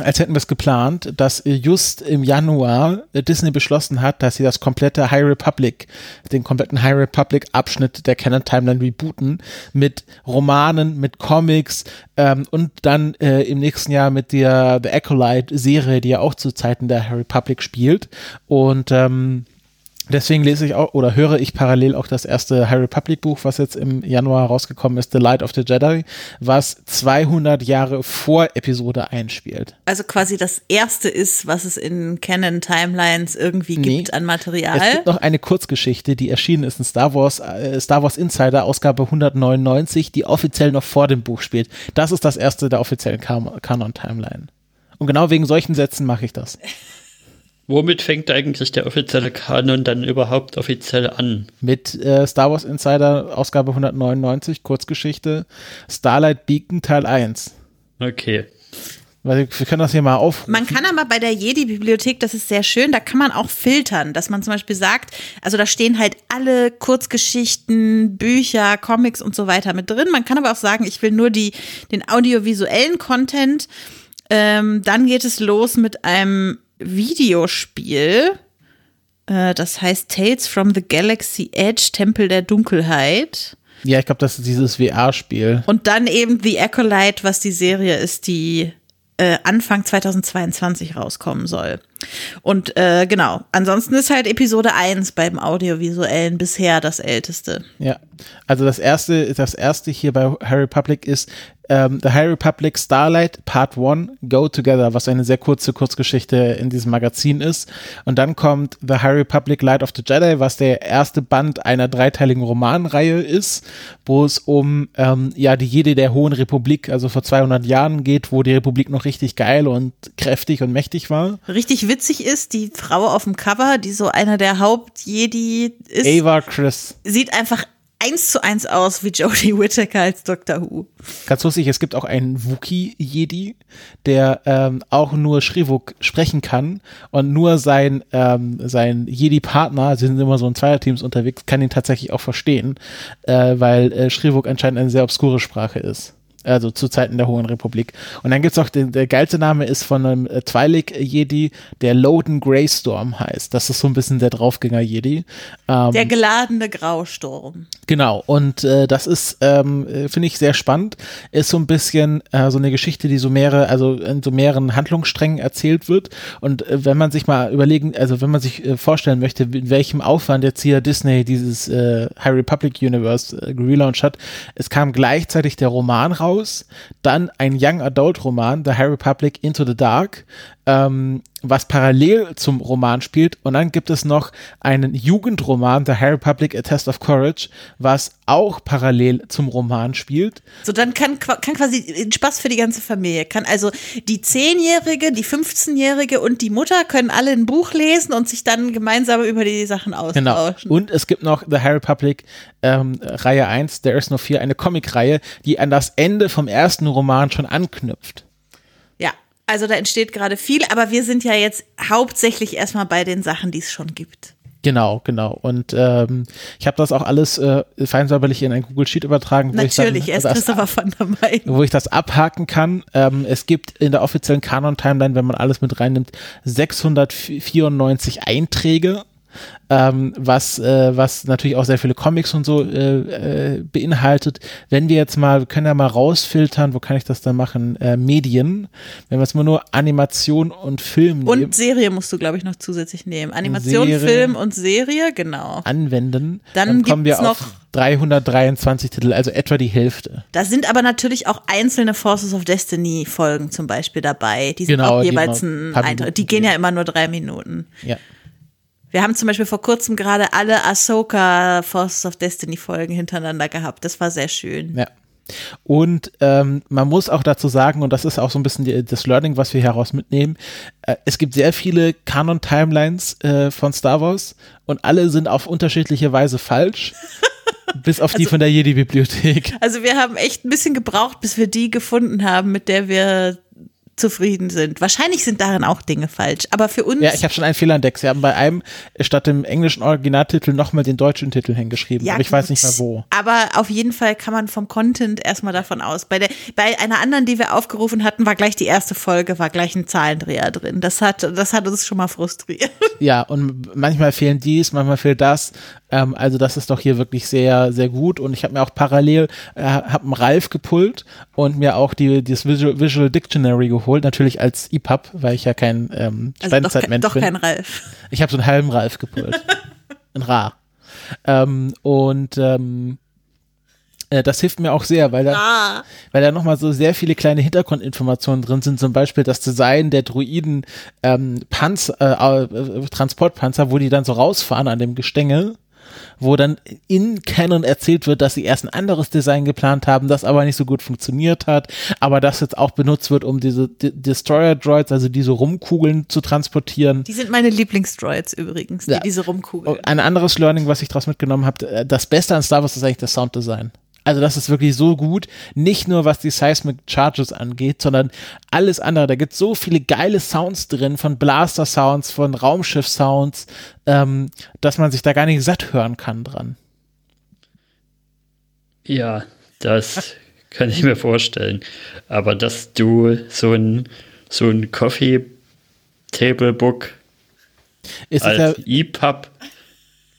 als hätten wir es geplant, dass just im Januar äh, Disney beschlossen hat, dass sie das komplette High Republic, den kompletten High Republic Abschnitt der Canon Timeline rebooten mit Romanen, mit Comics ähm, und dann äh, im nächsten Jahr mit der The Acolyte Serie, die ja auch zu Zeiten der High Republic spielt und ähm, Deswegen lese ich auch oder höre ich parallel auch das erste High Republic Buch, was jetzt im Januar rausgekommen ist, The Light of the Jedi, was 200 Jahre vor Episode 1 spielt. Also quasi das erste ist, was es in Canon Timelines irgendwie Nee. gibt an Es Material. gibt noch eine Kurzgeschichte, die erschienen ist in Star Wars, äh, Star Wars Insider, Ausgabe 199, die offiziell noch vor dem Buch spielt. Das ist das erste der offiziellen Kan- Kanon-Timeline. Und genau wegen solchen Sätzen mache ich das. Womit fängt eigentlich der offizielle Kanon dann überhaupt offiziell an? Mit äh, Star Wars Insider, Ausgabe 199, Kurzgeschichte, Starlight Beacon Teil 1. Okay. Weil wir können das hier mal aufrufen. Man kann aber bei der Jedi-Bibliothek, das ist sehr schön, da kann man auch filtern, dass man zum Beispiel sagt, also da stehen halt alle Kurzgeschichten, Bücher, Comics und so weiter mit drin. Man kann aber auch sagen, ich will nur die, den audiovisuellen Content. Ähm, dann geht es los mit einem Videospiel. Äh, das heißt Tales from the Galaxy Edge, Tempel der Dunkelheit. Ja, ich glaube, das ist dieses VR-Spiel. Und dann eben The Acolyte, was die Serie ist, die äh, Anfang 2022 rauskommen soll. Und äh, genau, ansonsten ist halt Episode 1 beim Audiovisuellen bisher das älteste. Ja, also das erste, das erste hier bei Harry Republic ist ähm, The High Republic Starlight Part 1 Go Together, was eine sehr kurze Kurzgeschichte in diesem Magazin ist. Und dann kommt The High Republic Light of the Jedi, was der erste Band einer dreiteiligen Romanreihe ist, wo es um ähm, ja die Jede der Hohen Republik, also vor 200 Jahren geht, wo die Republik noch richtig geil und kräftig und mächtig war. Richtig witzig ist, die Frau auf dem Cover, die so einer der Haupt-Jedi ist, Ava Chris. sieht einfach eins zu eins aus wie Jodie Whittaker als Dr. Who. Ganz lustig, es gibt auch einen Wookie-Jedi, der ähm, auch nur Shrivuk sprechen kann und nur sein, ähm, sein Jedi-Partner, sie sind immer so in Zweierteams unterwegs, kann ihn tatsächlich auch verstehen, äh, weil äh, Shrivuk anscheinend eine sehr obskure Sprache ist. Also zu Zeiten der Hohen Republik. Und dann gibt's auch, den, der geilste Name ist von einem äh, Twi'lek-Jedi, der Loden Greystorm heißt. Das ist so ein bisschen der Draufgänger-Jedi. Ähm, Der geladene Grausturm. Genau, und äh, das ist, ähm, äh, finde ich, sehr spannend. Ist so ein bisschen äh, so eine Geschichte, die so mehrere, also in so mehreren Handlungssträngen erzählt wird. Und äh, wenn man sich mal überlegen, also wenn man sich äh, vorstellen möchte, in welchem Aufwand jetzt hier Disney dieses äh, High Republic Universe äh, gelauncht hat, es kam gleichzeitig der Roman raus, dann ein Young Adult Roman, The High Republic Into the Dark, ähm, was parallel zum Roman spielt. Und dann gibt es noch einen Jugendroman, The High Republic A Test of Courage, was auch parallel zum Roman spielt. So, dann kann, kann quasi Spaß für die ganze Familie. Kann also die 10-Jährige, die 15-Jährige und die Mutter können alle ein Buch lesen und sich dann gemeinsam über die Sachen Genau. austauschen. Und es gibt noch The High Republic ähm, Reihe 1, There is no Fear, eine Comicreihe, die an das Ende vom ersten Roman schon anknüpft. Also da entsteht gerade viel, aber wir sind ja jetzt hauptsächlich erstmal bei den Sachen, die es schon gibt. Genau, genau. Und ähm, ich habe das auch alles äh, feinsäuberlich in ein Google Sheet übertragen, wo Natürlich, ich dann das, Christopher van der Meyen. wo ich das abhaken kann. Ähm, es gibt in der offiziellen Kanon-Timeline, wenn man alles mit reinnimmt, 694 Einträge. Ähm, was, äh, was natürlich auch sehr viele Comics und so äh, äh, beinhaltet. Wenn wir jetzt mal, wir können ja mal rausfiltern, wo kann ich das dann machen? Äh, Medien. Wenn wir jetzt mal nur Animation und Film nehmen. Und Serie musst du, glaube ich, noch zusätzlich nehmen. Animation, Serie. Film und Serie, genau. anwenden, Dann kommen wir auf noch- 323 Titel, also etwa die Hälfte. Da sind aber natürlich auch einzelne Forces of Destiny Folgen zum Beispiel dabei. Die sind Genau, auch die jeweils mal ein Eintrag. Die gehen ja immer nur drei Minuten. Ja. Wir haben zum Beispiel vor kurzem gerade alle Ahsoka Forces of Destiny Folgen hintereinander gehabt. Das war sehr schön. Ja. Und ähm, man muss auch dazu sagen, und das ist auch so ein bisschen die, das Learning, was wir heraus mitnehmen, äh, es gibt sehr viele Canon-Timelines äh, von Star Wars und alle sind auf unterschiedliche Weise falsch. bis auf die von der Jedi-Bibliothek. Also wir haben echt ein bisschen gebraucht, bis wir die gefunden haben, mit der wir zufrieden sind. Wahrscheinlich sind darin auch Dinge falsch, aber für uns. Ja, ich habe schon einen Fehler entdeckt. Sie haben bei einem statt dem englischen Originaltitel nochmal den deutschen Titel hingeschrieben. Ja, aber ich weiß nicht gut. mehr wo. Aber auf jeden Fall kann man vom Content erstmal davon aus. Bei, der, bei einer anderen, die wir aufgerufen hatten, war gleich die erste Folge, war gleich ein Zahlendreher drin. Das hat, das hat uns schon mal frustriert. Ja, und manchmal fehlen dies, manchmal fehlt das. Ähm, also das ist doch hier wirklich sehr, sehr gut. Und ich habe mir auch parallel, äh, habe einen Ralf gepullt und mir auch die, das Visual, Visual Dictionary geholt, natürlich als EPUB, weil ich ja kein ähm, Also doch, Steinzeitmensch doch bin. kein Ralf. Ich habe so einen halben Ralf gepult. Ein Ra. Ähm, und ähm, äh, das hilft mir auch sehr, weil da, Ah. weil da nochmal so sehr viele kleine Hintergrundinformationen drin sind, zum Beispiel das Design der Druiden ähm, Panzer, äh, äh, Transportpanzer, wo die dann so rausfahren an dem Gestänge, wo dann in Canon erzählt wird, dass sie erst ein anderes Design geplant haben, das aber nicht so gut funktioniert hat, aber das jetzt auch benutzt wird, um diese D Destroyer-Droids, also diese Rumkugeln zu transportieren. Die sind meine Lieblingsdroids übrigens, die Ja. diese rumkugeln. Oh, Ein anderes Learning, was ich daraus mitgenommen habe, äh, das Beste an Star Wars ist eigentlich das Sounddesign. Also das ist wirklich so gut, nicht nur was die Seismic Charges angeht, sondern alles andere. Da gibt es so viele geile Sounds drin, von Blaster Sounds, von Raumschiff Sounds, ähm, dass man sich da gar nicht satt hören kann dran. Ja, das kann ich mir vorstellen. Aber dass du so ein, so ein Coffee Table Book Ist es als ja, EPUB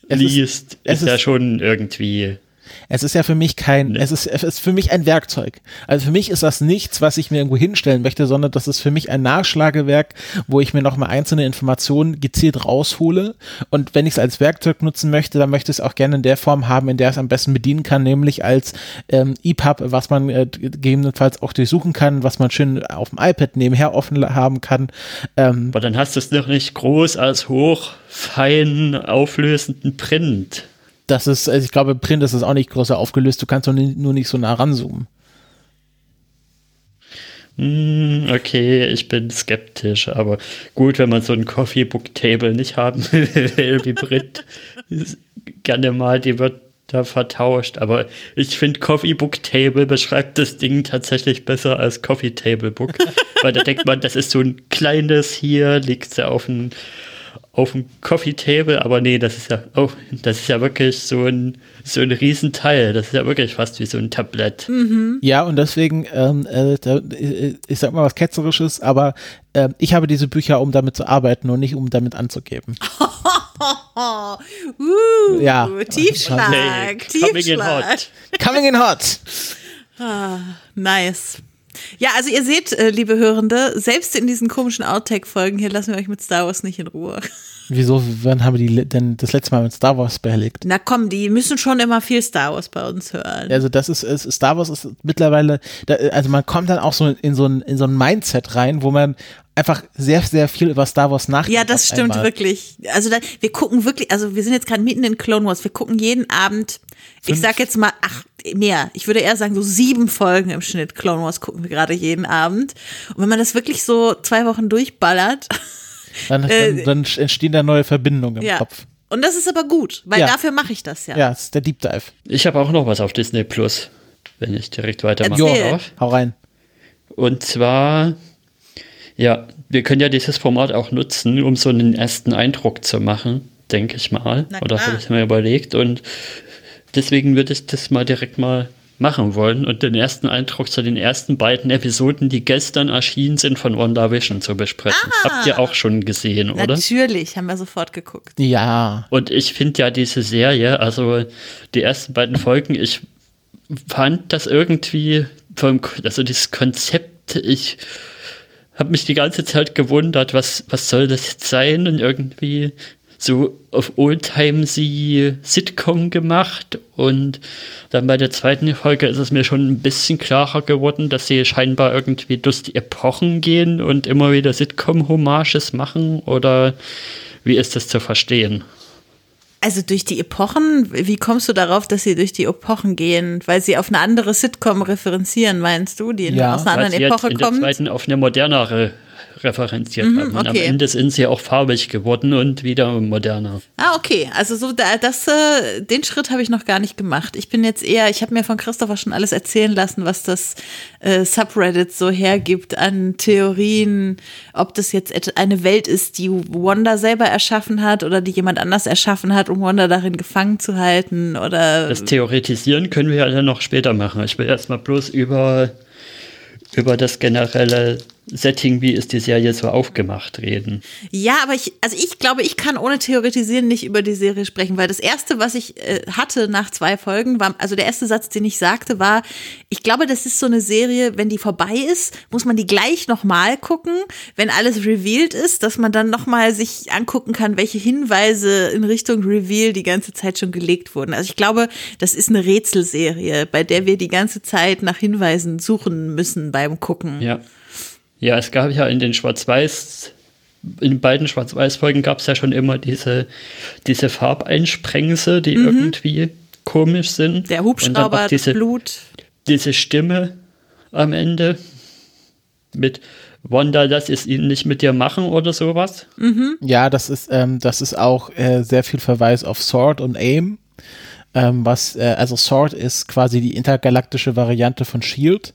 Es ist- liest, es ist, ja ist- schon irgendwie. Es ist ja für mich kein, es ist, es ist für mich ein Werkzeug. Also für mich ist das nichts, was ich mir irgendwo hinstellen möchte, sondern das ist für mich ein Nachschlagewerk, wo ich mir nochmal einzelne Informationen gezielt raushole. Und wenn ich es als Werkzeug nutzen möchte, dann möchte ich es auch gerne in der Form haben, in der es am besten bedienen kann, nämlich als ähm, EPUB, was man äh, gegebenenfalls auch durchsuchen kann, was man schön auf dem iPad nebenher offen haben kann. Ähm, Aber dann hast du es noch nicht groß als hoch, fein auflösenden Print. Das ist, also ich glaube, Print ist es auch nicht größer aufgelöst, du kannst nur, ni- nur nicht so nah ranzoomen. Hm, okay, ich bin skeptisch, aber gut, wenn man so ein Coffee Book Table nicht haben will, wie Brit gerne mal, die wird da vertauscht. Aber ich finde Coffee Book Table beschreibt das Ding tatsächlich besser als Coffee Table Book, weil da denkt man, das ist so ein kleines hier, liegt ja auf dem auf dem Coffee Table, aber nee, das ist ja, oh, das ist ja wirklich so ein, so ein Riesenteil. Das ist ja wirklich fast wie so ein Tablett. Ja, und deswegen, ähm, äh, da, äh, ich sag mal was Ketzerisches, aber äh, ich habe diese Bücher, um damit zu arbeiten und nicht um damit anzugeben. Uh, Ja. Tiefschlag, Nee, coming in Tiefschlag. hot. Coming in hot! Nice. Ja, also ihr seht, äh, liebe Hörende, selbst in diesen komischen Outtake-Folgen hier lassen wir euch mit Star Wars nicht in Ruhe. Wieso, wann haben wir die denn das letzte Mal mit Star Wars behelligt? Na komm, die müssen schon immer viel Star Wars bei uns hören. Also das ist, ist Star Wars ist mittlerweile, da, also man kommt dann auch so in so ein, in so ein Mindset rein, wo man einfach sehr, sehr viel über Star Wars nachdenkt. Ja, das stimmt einmal. wirklich. Also da, wir gucken wirklich, also wir sind jetzt gerade mitten in Clone Wars. Wir gucken jeden Abend, ich Fünf. sag jetzt mal, ach, mehr. Ich würde eher sagen, so sieben Folgen im Schnitt Clone Wars gucken wir gerade jeden Abend. Und wenn man das wirklich so zwei Wochen durchballert, Dann, Äh, dann, dann entstehen da neue Verbindungen im ja. Kopf. Und das ist aber gut, weil Ja. dafür mache ich das ja. Ja, das ist der Deep Dive. Ich habe auch noch was auf Disney Plus, wenn ich direkt weitermachen Erzähl. darf. Hau rein. Und zwar, ja, wir können ja dieses Format auch nutzen, um so einen ersten Eindruck zu machen, denke ich mal. Na Oder habe ich mir überlegt. Und deswegen würde ich das mal direkt mal machen wollen und den ersten Eindruck zu den ersten beiden Episoden, die gestern erschienen sind, von WandaVision zu besprechen. Ah. Habt ihr auch schon gesehen, oder? Natürlich, haben wir sofort geguckt. Ja. Und ich finde ja diese Serie, also die ersten beiden Folgen, ich fand das irgendwie vom, also dieses Konzept, ich habe mich die ganze Zeit gewundert, was, was soll das jetzt sein und irgendwie so auf Oldtimesy Sitcom gemacht und dann bei der zweiten Folge ist es mir schon ein bisschen klarer geworden, dass sie scheinbar irgendwie durch die Epochen gehen und immer wieder Sitcom-Hommages machen oder wie ist das zu verstehen? Also durch die Epochen, wie kommst du darauf, dass sie durch die Epochen gehen? Weil sie auf eine andere Sitcom referenzieren, meinst du, die in, Ja. aus einer Weil anderen sie jetzt Epoche in der kommt? zweiten auf eine modernere referenziert haben. Und am okay. Ende sind sie auch farbig geworden und wieder moderner. Ah, okay. Also so da, das, äh, den Schritt habe ich noch gar nicht gemacht. Ich bin jetzt eher, ich habe mir von Christopher schon alles erzählen lassen, was das äh, Subreddit so hergibt an Theorien, ob das jetzt et- eine Welt ist, die Wanda selber erschaffen hat oder die jemand anders erschaffen hat, um Wanda darin gefangen zu halten oder Das Theoretisieren können wir ja dann noch später machen. Ich will erstmal bloß über, über das generelle Setting, wie ist die Serie so aufgemacht, reden. Ja, aber ich, also ich glaube, ich kann ohne Theoretisieren nicht über die Serie sprechen, weil das erste, was ich äh, hatte nach zwei Folgen, war, also der erste Satz, den ich sagte, war, ich glaube, das ist so eine Serie, wenn die vorbei ist, muss man die gleich nochmal gucken, wenn alles revealed ist, dass man dann nochmal sich angucken kann, welche Hinweise in Richtung Reveal die ganze Zeit schon gelegt wurden. Also ich glaube, das ist eine Rätselserie, bei der wir die ganze Zeit nach Hinweisen suchen müssen beim Gucken. Ja. Ja, es gab ja in den Schwarz-Weiß, in beiden Schwarz-Weiß-Folgen gab es ja schon immer diese, diese Farbeinsprengse, die irgendwie komisch sind. Mhm. Der Hubschrauber, auch das diese, Blut. diese Stimme am Ende mit Wanda, lass es ihn nicht mit dir machen oder sowas. Ja, das ist, ähm, das ist auch äh, sehr viel Verweis auf Sword und Aim. ähm, was, äh, also Sword ist quasi die intergalaktische Variante von Shield,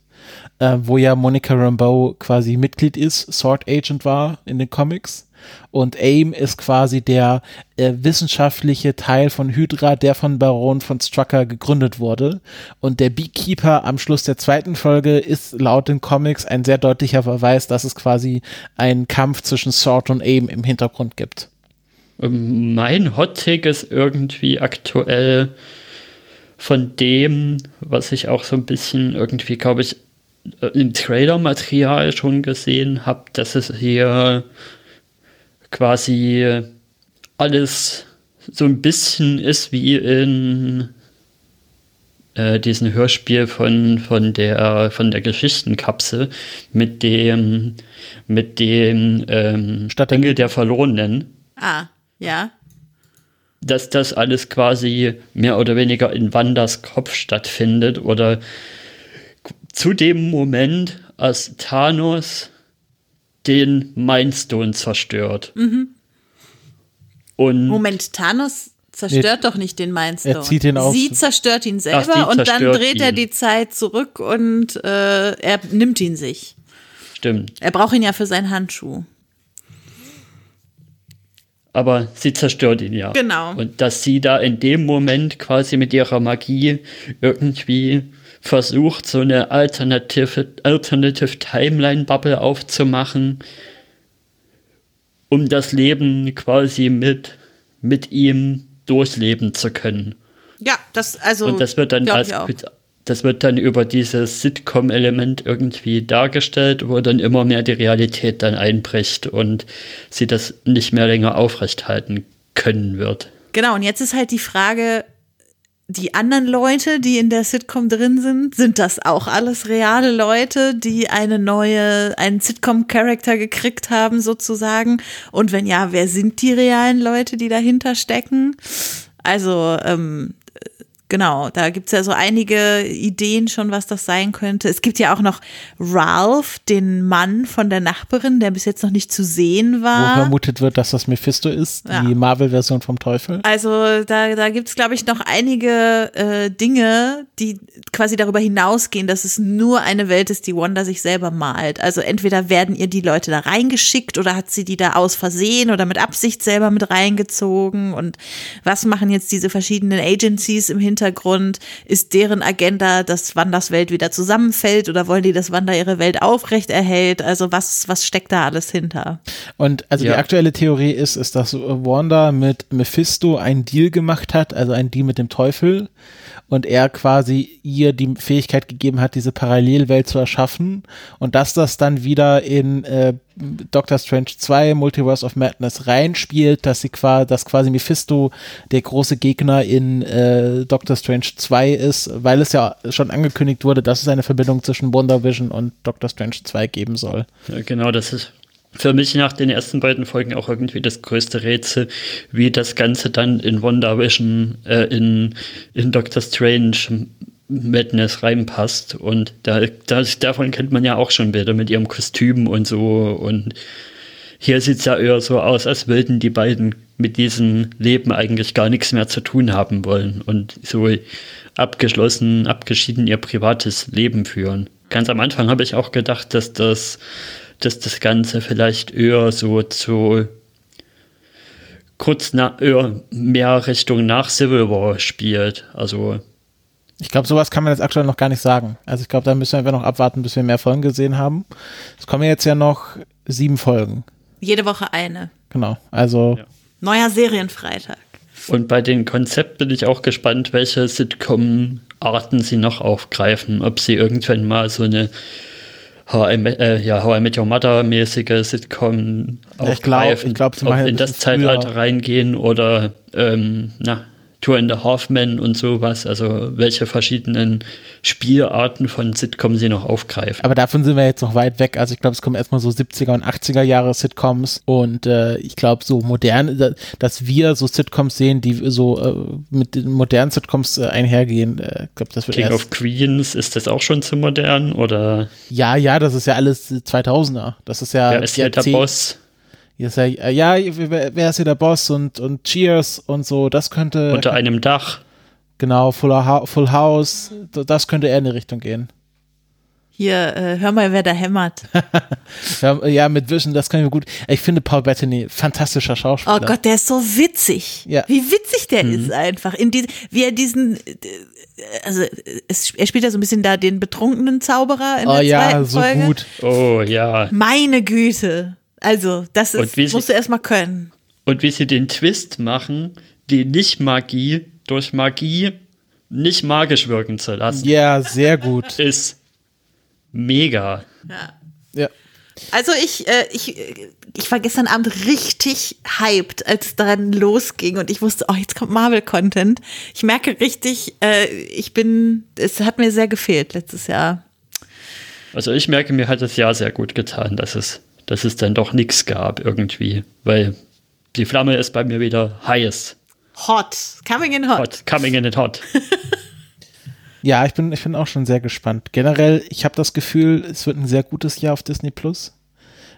äh, wo ja Monica Rambeau quasi Mitglied ist, Sword Agent war in den Comics. Und AIM ist quasi der äh, wissenschaftliche Teil von Hydra, der von Baron von Strucker gegründet wurde. Und der Beekeeper am Schluss der zweiten Folge ist laut den Comics ein sehr deutlicher Verweis, dass es quasi einen Kampf zwischen Sword und AIM im Hintergrund gibt. Ähm, mein Hot Take ist irgendwie aktuell von dem, was ich auch so ein bisschen irgendwie, glaube ich, im Trailer-Material schon gesehen habe, dass es hier quasi alles so ein bisschen ist wie in äh, diesem Hörspiel von, von der von der Geschichtenkapsel mit dem mit dem ähm, Engel der Verlorenen. Ah. Ja. Dass das alles quasi mehr oder weniger in Wanders Kopf stattfindet oder zu dem Moment, als Thanos den Mindstone zerstört. Mhm. Und Moment, Thanos zerstört nee, doch nicht den Mindstone. Er zieht ihn auf. Sie zerstört ihn selber Ach, und dann dreht ihn. er die Zeit zurück und äh, er nimmt ihn sich. Stimmt. Er braucht ihn ja für seinen Handschuh aber sie zerstört ihn ja. Genau. Und dass sie da in dem Moment quasi mit ihrer Magie irgendwie versucht, so eine alternative, alternative Timeline-Bubble aufzumachen, um das Leben quasi mit, mit ihm durchleben zu können. Ja, das also. Und das wird dann als, das wird dann über dieses Sitcom-Element irgendwie dargestellt, wo dann immer mehr die Realität dann einbricht und sie das nicht mehr länger aufrechthalten können wird. Genau, und jetzt ist halt die Frage, die anderen Leute, die in der Sitcom drin sind, sind das auch alles reale Leute, die eine neue, einen Sitcom-Charakter gekriegt haben, sozusagen? Und wenn ja, wer sind die realen Leute, die dahinter stecken? Also, ähm, Genau, da gibt's ja so einige Ideen schon, was das sein könnte. Es gibt ja auch noch Ralph, den Mann von der Nachbarin, der bis jetzt noch nicht zu sehen war. Wo vermutet wird, dass das Mephisto ist, ja. die Marvel-Version vom Teufel. Also da, da gibt's glaube ich, noch einige äh, Dinge, die quasi darüber hinausgehen, dass es nur eine Welt ist, die Wanda sich selber malt. Also entweder werden ihr die Leute da reingeschickt oder hat sie die da aus Versehen oder mit Absicht selber mit reingezogen. Und was machen jetzt diese verschiedenen Agencies im Hintergrund? Hintergrund? Ist deren Agenda, dass Wanders Welt wieder zusammenfällt oder wollen die, dass Wanda ihre Welt aufrechterhält? Also was, was steckt da alles hinter? Und also ja. die aktuelle Theorie ist, ist, dass Wanda mit Mephisto einen Deal gemacht hat, also einen Deal mit dem Teufel und er quasi ihr die Fähigkeit gegeben hat, diese Parallelwelt zu erschaffen und dass das dann wieder in äh, Doctor Strange 2 Multiverse of Madness reinspielt, dass sie quasi, dass quasi Mephisto der große Gegner in äh, Doctor Strange 2 ist, weil es ja schon angekündigt wurde, dass es eine Verbindung zwischen Wonder Vision und Doctor Strange 2 geben soll. Ja, genau, das ist für mich nach den ersten beiden Folgen auch irgendwie das größte Rätsel, wie das Ganze dann in WandaVision, äh, in, in Doctor Strange Madness reinpasst. Und da, da, davon kennt man ja auch schon Bilder mit ihrem Kostüm und so. Und hier sieht es ja eher so aus, als würden die beiden mit diesem Leben eigentlich gar nichts mehr zu tun haben wollen und so abgeschlossen, abgeschieden ihr privates Leben führen. Ganz am Anfang habe ich auch gedacht, dass das dass das Ganze vielleicht eher so zu kurz nach, eher mehr Richtung nach Civil War spielt. Also ich glaube, sowas kann man jetzt aktuell noch gar nicht sagen. Also ich glaube, da müssen wir noch abwarten, bis wir mehr Folgen gesehen haben. Es kommen jetzt ja noch sieben Folgen. Jede Woche eine. Genau. Also ja. neuer Serienfreitag. Und bei den Konzept bin ich auch gespannt, welche Sitcom-Arten sie noch aufgreifen. Ob sie irgendwann mal so eine How I, äh, ja, How I Met Your Mother mäßige Sitcom ja, aufgreifen, ich glaub, ich glaub, in das Zeitalter reingehen oder ähm, na, Tour in the Halfman und sowas, also welche verschiedenen Spielarten von Sitcom sie noch aufgreifen. Aber davon sind wir jetzt noch weit weg. Also ich glaube, es kommen erstmal so 70er und 80er Jahre Sitcoms und äh, ich glaube so modern, dass wir so Sitcoms sehen, die so äh, mit den modernen Sitcoms äh, einhergehen. Äh, ich glaube, das wird King of Queens, ist das auch schon zu modern oder? Ja, ja, das ist ja alles 2000er. Das ist ja. Wer ist ja der Boss? Ja, ja, wer ist hier der Boss und, und Cheers und so, das könnte. Unter einem Dach. Genau, Full, Full House, das könnte eher in die Richtung gehen. Hier, äh, hör mal, wer da hämmert. ja, ja, mit Vision, das kann ich mir gut. Ich finde Paul Bettany fantastischer Schauspieler. Oh Gott, der ist so witzig. Ja. Wie witzig der mhm. ist einfach. In die, wie er diesen, äh, also es, er spielt ja so ein bisschen da den betrunkenen Zauberer in oh, der ja, zweiten so Folge. gut. Oh ja. Meine Güte. Also, das ist, musst du erstmal können. Und wie sie den Twist machen, die Nicht-Magie durch Magie nicht magisch wirken zu lassen. Ja, sehr gut. Ist mega. Ja. Ja. Also ich, äh, ich, ich war gestern Abend richtig hyped, als es dann losging und ich wusste, oh, jetzt kommt Marvel-Content. Ich merke richtig, äh, ich bin, es hat mir sehr gefehlt letztes Jahr. Also ich merke, mir hat das Jahr sehr gut getan, dass es, dass es dann doch nichts gab irgendwie, weil die Flamme ist bei mir wieder heiß. Hot, coming in hot. hot coming in hot. Ja, ich bin, ich bin auch schon sehr gespannt. Generell, ich habe das Gefühl, es wird ein sehr gutes Jahr auf Disney Plus.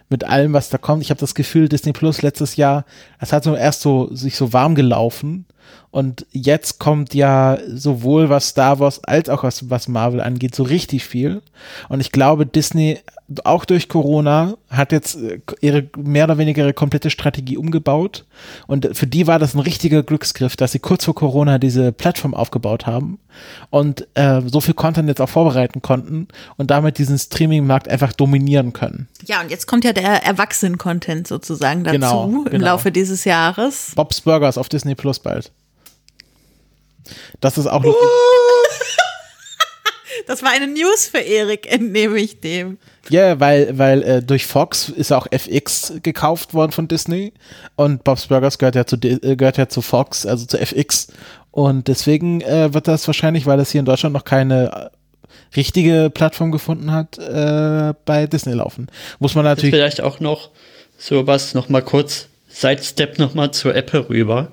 Mit allem, was da kommt. Ich habe das Gefühl, Disney Plus letztes Jahr, es hat so erst so sich so warm gelaufen und jetzt kommt ja sowohl was Star Wars als auch was, was Marvel angeht, so richtig viel. Und ich glaube, Disney, auch durch Corona, hat jetzt äh, ihre mehr oder weniger ihre komplette Strategie umgebaut. Und für die war das ein richtiger Glücksgriff, dass sie kurz vor Corona diese Plattform aufgebaut haben und äh, so viel Content jetzt auch vorbereiten konnten und damit diesen Streaming-Markt einfach dominieren können. Ja, und jetzt kommt ja der Erwachsenen-Content sozusagen dazu genau, im genau. Laufe dieses Jahres. Bob's Burgers auf Disney Plus bald. Das ist auch noch. Das war eine News für Erik, entnehme ich dem. Ja, yeah, weil, weil äh, durch Fox ist auch FX gekauft worden von Disney und Bob's Burgers gehört ja zu, äh, gehört ja zu Fox, also zu FX. Und deswegen äh, wird das wahrscheinlich, weil das hier in Deutschland noch keine äh, richtige Plattform gefunden hat, äh, bei Disney laufen. Muss man natürlich. Vielleicht auch noch sowas noch mal kurz Sidestep noch mal zu Apple rüber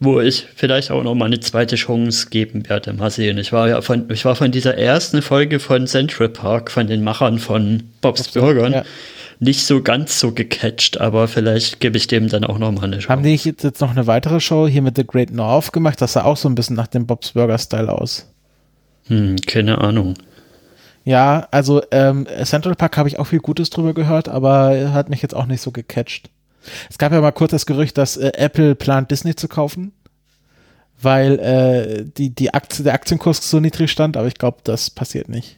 wo ich vielleicht auch noch mal eine zweite Chance geben werde. Mal sehen. Ich war ja von, ich war von dieser ersten Folge von Central Park, von den Machern von Bob's Burgern, ja. nicht so ganz so gecatcht, aber vielleicht gebe ich dem dann auch noch mal eine Chance. Haben die jetzt noch eine weitere Show hier mit The Great North gemacht? Das sah auch so ein bisschen nach dem Bob's Burger Style aus. Hm, keine Ahnung. Ja, also ähm, Central Park habe ich auch viel Gutes drüber gehört, aber hat mich jetzt auch nicht so gecatcht. Es gab ja mal kurz das Gerücht, dass äh, Apple plant, Disney zu kaufen, weil äh, die, die Aktie, der Aktienkurs so niedrig stand, aber ich glaube, das passiert nicht.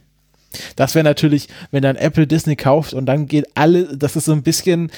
Das wäre natürlich, wenn dann Apple Disney kauft und dann geht alle, das ist so ein bisschen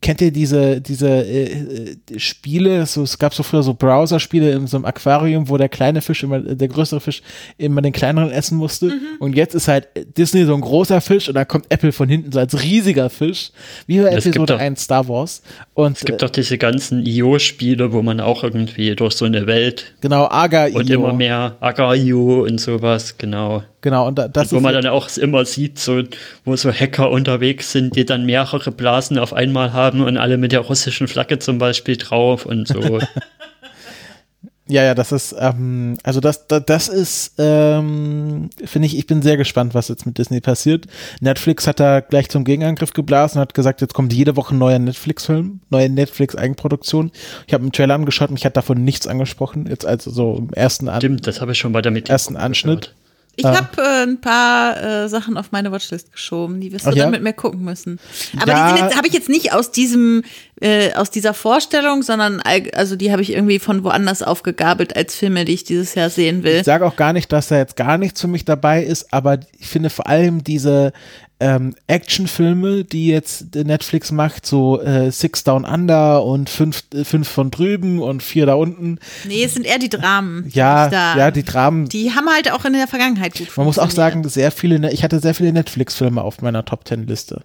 kennt ihr diese, diese äh, äh, Spiele? So, es gab so früher so Browser-Spiele in so einem Aquarium, wo der kleine Fisch immer, der größere Fisch immer den kleineren essen musste. Mhm. Und jetzt ist halt Disney so ein großer Fisch und dann kommt Apple von hinten so als riesiger Fisch, wie bei Episode 1 Star Wars. Und, es gibt doch diese ganzen IO-Spiele, wo man auch irgendwie durch so eine Welt. Genau, Aga-IO. Und immer mehr Aga-IO und sowas, genau. Genau, und das und wo man dann auch immer sieht, so, wo so Hacker unterwegs sind, die dann mehrere Blasen auf einmal haben und alle mit der russischen Flagge zum Beispiel drauf und so. ja, ja, das ist, ähm, also das, das, das ist, ähm, finde ich, ich bin sehr gespannt, was jetzt mit Disney passiert. Netflix hat da gleich zum Gegenangriff geblasen und hat gesagt, jetzt kommt jede Woche ein neuer Netflix-Film, neue Netflix-Eigenproduktion. Ich habe einen Trailer angeschaut, mich hat davon nichts angesprochen, jetzt also so im ersten An Stimmt, das habe ich schon bei der ersten Anschnitt. Gehört. Ich ah. habe äh, ein paar äh, Sachen auf meine Watchlist geschoben, die wirst du Ach, dann ja? mit mir gucken müssen. Aber ja. die habe ich jetzt nicht aus diesem, äh, aus dieser Vorstellung, sondern also die habe ich irgendwie von woanders aufgegabelt als Filme, die ich dieses Jahr sehen will. Ich sage auch gar nicht, dass da jetzt gar nichts für mich dabei ist, aber ich finde vor allem diese ähm, Actionfilme, die jetzt Netflix macht, so äh, Six Down Under und fünf, äh, fünf von drüben und vier da unten. Nee, es sind eher die Dramen. Ja, ja, die Dramen. Die haben halt auch in der Vergangenheit gut Man muss auch sagen, sehr viele, ne, ich hatte sehr viele Netflix-Filme auf meiner Top Ten Liste.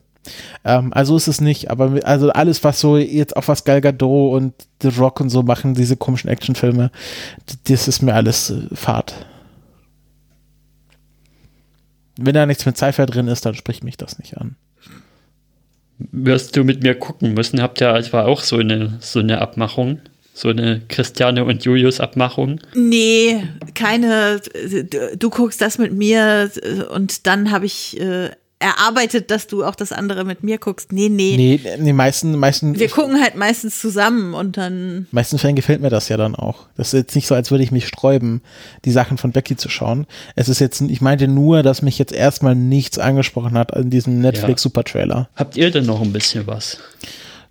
Ähm, also ist es nicht, aber also alles, was so jetzt auch was Gal Gadot und The Rock und so machen, diese komischen Actionfilme, das ist mir alles äh, Fahrt wenn da nichts mit Cypher drin ist, dann spricht mich das nicht an. Wirst du mit mir gucken müssen, habt ihr, es war auch so eine, so eine Abmachung. So eine Christiane und Julius Abmachung? Nee, keine. Du, du guckst das mit mir und dann habe ich äh, erarbeitet, dass du auch das andere mit mir guckst. Nee, nee. Nee, nee, meisten, meisten. Wir gucken halt meistens zusammen und dann. Meisten Fällen gefällt mir das ja dann auch. Das ist jetzt nicht so, als würde ich mich sträuben, die Sachen von Becky zu schauen. Es ist jetzt, ich meinte nur, dass mich jetzt erstmal nichts angesprochen hat in diesem Netflix-Super-Trailer. Habt ihr denn noch ein bisschen was?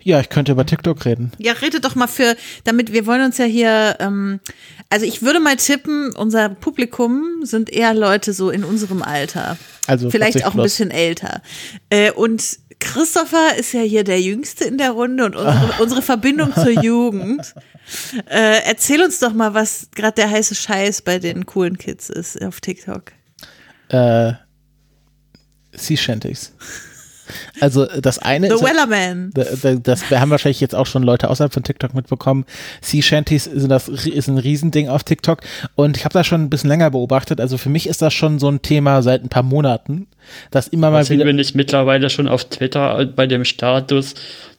Ja, ich könnte über TikTok reden. Ja, redet doch mal für, damit wir wollen uns ja hier, ähm, also ich würde mal tippen, unser Publikum sind eher Leute so in unserem Alter. Also Vielleicht auch ein plus. bisschen älter. Äh, und Christopher ist ja hier der Jüngste in der Runde und unsere, unsere Verbindung zur Jugend. Äh, erzähl uns doch mal, was gerade der heiße Scheiß bei den coolen Kids ist auf TikTok. Äh, Sea Shanties. Also das eine The ist, Wellerman. das, das haben wahrscheinlich jetzt auch schon Leute außerhalb von TikTok mitbekommen. Sea Shanties sind das ist ein Riesending auf TikTok und ich habe das schon ein bisschen länger beobachtet. Also für mich ist das schon so ein Thema seit ein paar Monaten, dass immer mal Sind wieder wir nicht mittlerweile schon auf Twitter bei dem Status,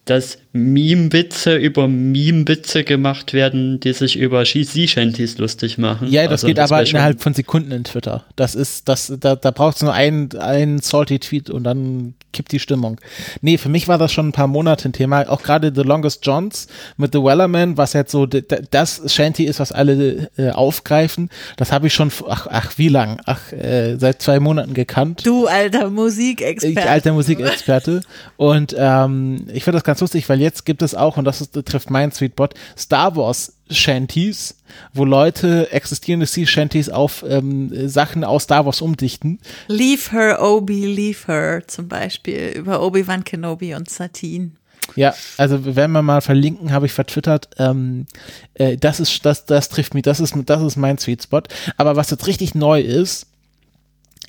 dass Meme-Witze über Meme-Witze gemacht werden, die sich über Sea Shanties lustig machen? Ja, das Also geht aber wär schon- innerhalb von Sekunden in Twitter. Das ist, das, da, da braucht es nur einen, einen salty Tweet und dann kippt die Stimmung. Nee, für mich war das schon ein paar Monate ein Thema. Auch gerade The Longest Johns mit The Wellerman, was jetzt so das Shanty ist, was alle äh, aufgreifen. Das habe ich schon, ach, ach, wie lang? Ach, äh, seit zwei Monaten gekannt. Du alter Musikexperte. Ich alter Musikexperte. Und ähm, ich finde das ganz lustig, weil jetzt gibt es auch, und das ist, trifft mein Sweetbot, Star Wars Shanties, wo Leute existierende Sea Shanties auf ähm, Sachen aus Star Wars umdichten. Leave her, Obi, leave her zum Beispiel über Obi-Wan Kenobi und Satine. Ja, also werden wir mal verlinken, habe ich vertwittert. Ähm, äh, das ist, das, das trifft mich, das ist, das ist mein Sweet Spot. Aber was jetzt richtig neu ist,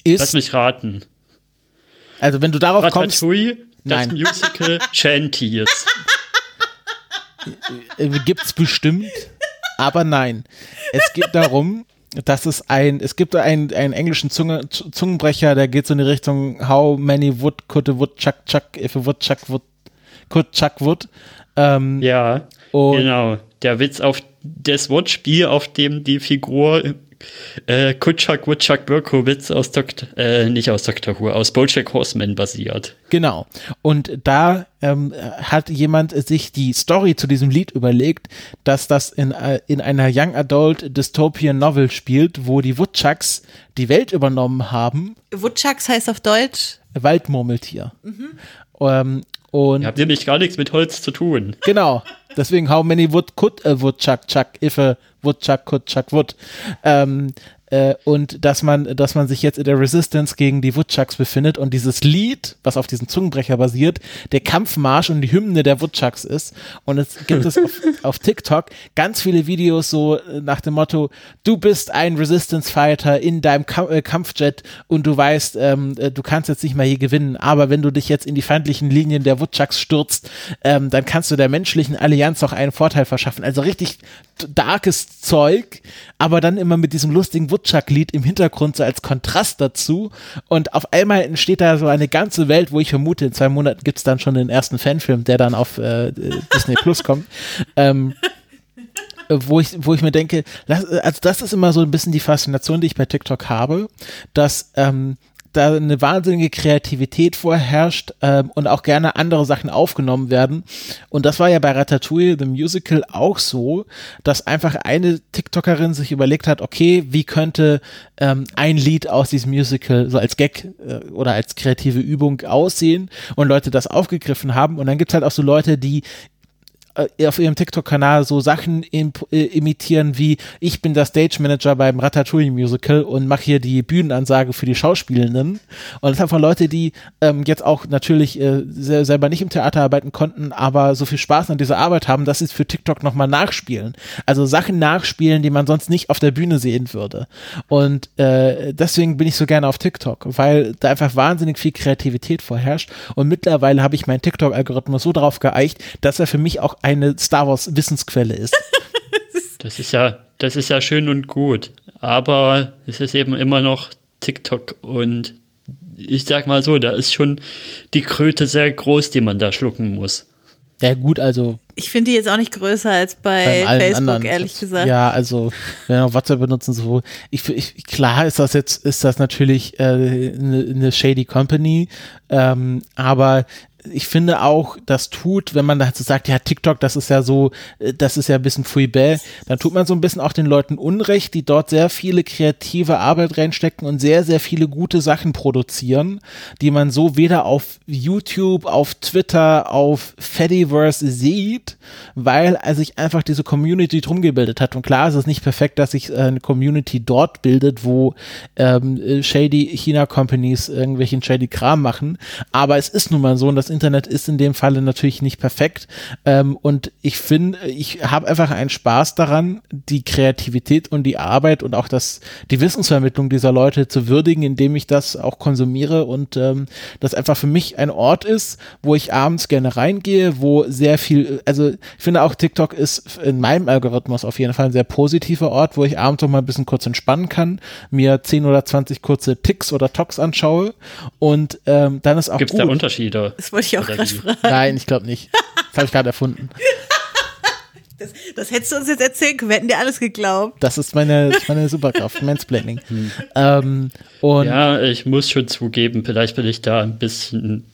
Lass ist, mich raten. also wenn du darauf kommst, das Nein. Musical Shanties. äh, gibt's bestimmt, aber nein. Es geht darum, dass es ein, es gibt einen, einen englischen Zunge, Zungenbrecher, der geht so in die Richtung How many wood could a woodchuck chuck if a woodchuck would could chuck wood. Ähm, Ja, Und- genau. Der Witz auf das Wortspiel, auf dem die Figur äh, Kutschak Wutschak Birkowitz aus Dr. Äh, nicht aus Dr. Who, aus Bojack Horseman basiert. Genau. Und da ähm, hat jemand sich die Story zu diesem Lied überlegt, dass das in, äh, in einer Young Adult Dystopian Novel spielt, wo die Woodchucks die Welt übernommen haben. Woodchucks heißt auf Deutsch Waldmurmeltier. Ähm, und Ihr habt nämlich gar nichts mit Holz zu tun. Genau. Deswegen, how many would could a woodchuck chuck if a woodchuck could chuck wood? Ähm, äh, und dass man, dass man sich jetzt in der Resistance gegen die Woodchucks befindet und dieses Lied, was auf diesem Zungenbrecher basiert, der Kampfmarsch und die Hymne der Woodchucks ist. Und es gibt es auf, auf TikTok ganz viele Videos so äh, nach dem Motto, du bist ein Resistance Fighter in deinem Kam äh, Kampfjet und du weißt, ähm, äh, du kannst jetzt nicht mehr hier gewinnen, aber wenn du dich jetzt in die feindlichen Linien der Woodchucks stürzt, ähm, dann kannst du der menschlichen Allianz auch einen Vorteil verschaffen. Also richtig darkes Zeug, aber dann immer mit diesem lustigen Woodchuck-Lied im Hintergrund so als Kontrast dazu. Und auf einmal entsteht da so eine ganze Welt, wo ich vermute, in zwei Monaten gibt's dann schon den ersten Fanfilm, der dann auf äh, Disney Plus kommt. Ähm, wo ich, wo ich mir denke, das, also das ist immer so ein bisschen die Faszination, die ich bei TikTok habe, dass ähm, da eine wahnsinnige Kreativität vorherrscht ähm, und auch gerne andere Sachen aufgenommen werden. Und das war ja bei Ratatouille, The Musical, auch so, dass einfach eine TikTokerin sich überlegt hat, okay, wie könnte ähm, ein Lied aus diesem Musical so als Gag äh, oder als kreative Übung aussehen und Leute das aufgegriffen haben. Und dann gibt's halt auch so Leute, die auf ihrem TikTok-Kanal so Sachen imp- äh, imitieren wie ich bin der Stage Manager beim Ratatouille Musical und mache hier die Bühnenansage für die Schauspielenden und das sind einfach Leute, die ähm, jetzt auch natürlich äh, se selber nicht im Theater arbeiten konnten, aber so viel Spaß an dieser Arbeit haben, dass sie es für TikTok nochmal nachspielen. Also Sachen nachspielen, die man sonst nicht auf der Bühne sehen würde. Und äh, deswegen bin ich so gerne auf TikTok, weil da einfach wahnsinnig viel Kreativität vorherrscht und mittlerweile habe ich meinen TikTok-Algorithmus so drauf geeicht, dass er für mich auch eine Star Wars Wissensquelle ist. Das ist ja, das ist ja schön und gut. Aber es ist eben immer noch TikTok und ich sag mal so, da ist schon die Kröte sehr groß, die man da schlucken muss. Ja, gut, also. Ich finde die jetzt auch nicht größer als bei Facebook, anderen. ehrlich gesagt. Ja, also, wenn wir WhatsApp benutzen, so. Ich, ich, klar ist das jetzt, ist das natürlich eine äh, ne, ne shady Company, ähm, aber ich finde auch, das tut, wenn man da so sagt, ja, TikTok, das ist ja so, äh, das ist ja ein bisschen Freebell, dann tut man so ein bisschen auch den Leuten Unrecht, die dort sehr viele kreative Arbeit reinstecken und sehr, sehr viele gute Sachen produzieren, die man so weder auf YouTube, auf Twitter, auf Fediverse sieht, weil sich einfach diese Community drum gebildet hat. Und klar ist es nicht perfekt, dass sich äh, eine Community dort bildet, wo ähm, äh, shady China-Companies irgendwelchen shady Kram machen, aber es ist nun mal so, und das Internet ist in dem Falle natürlich nicht perfekt. Ähm, und ich finde, ich habe einfach einen Spaß daran, die Kreativität und die Arbeit und auch das, die Wissensvermittlung dieser Leute zu würdigen, indem ich das auch konsumiere und ähm, das einfach für mich ein Ort ist, wo ich abends gerne reingehe, wo sehr viel, also ich finde auch TikTok ist in meinem Algorithmus auf jeden Fall ein sehr positiver Ort, wo ich abends noch mal ein bisschen kurz entspannen kann, mir 10 oder 20 kurze Ticks oder Talks anschaue und ähm, dann ist auch Gibt es da Unterschiede? Wollte ich auch gerade fragen. Nein, ich glaube nicht. Das habe ich gerade erfunden. Das, das, hättest du uns jetzt erzählen können, wir hätten dir alles geglaubt. Das ist meine, meine Superkraft, Mansplaining. Hm. Ähm, ja, ich muss schon zugeben, vielleicht bin ich da ein bisschen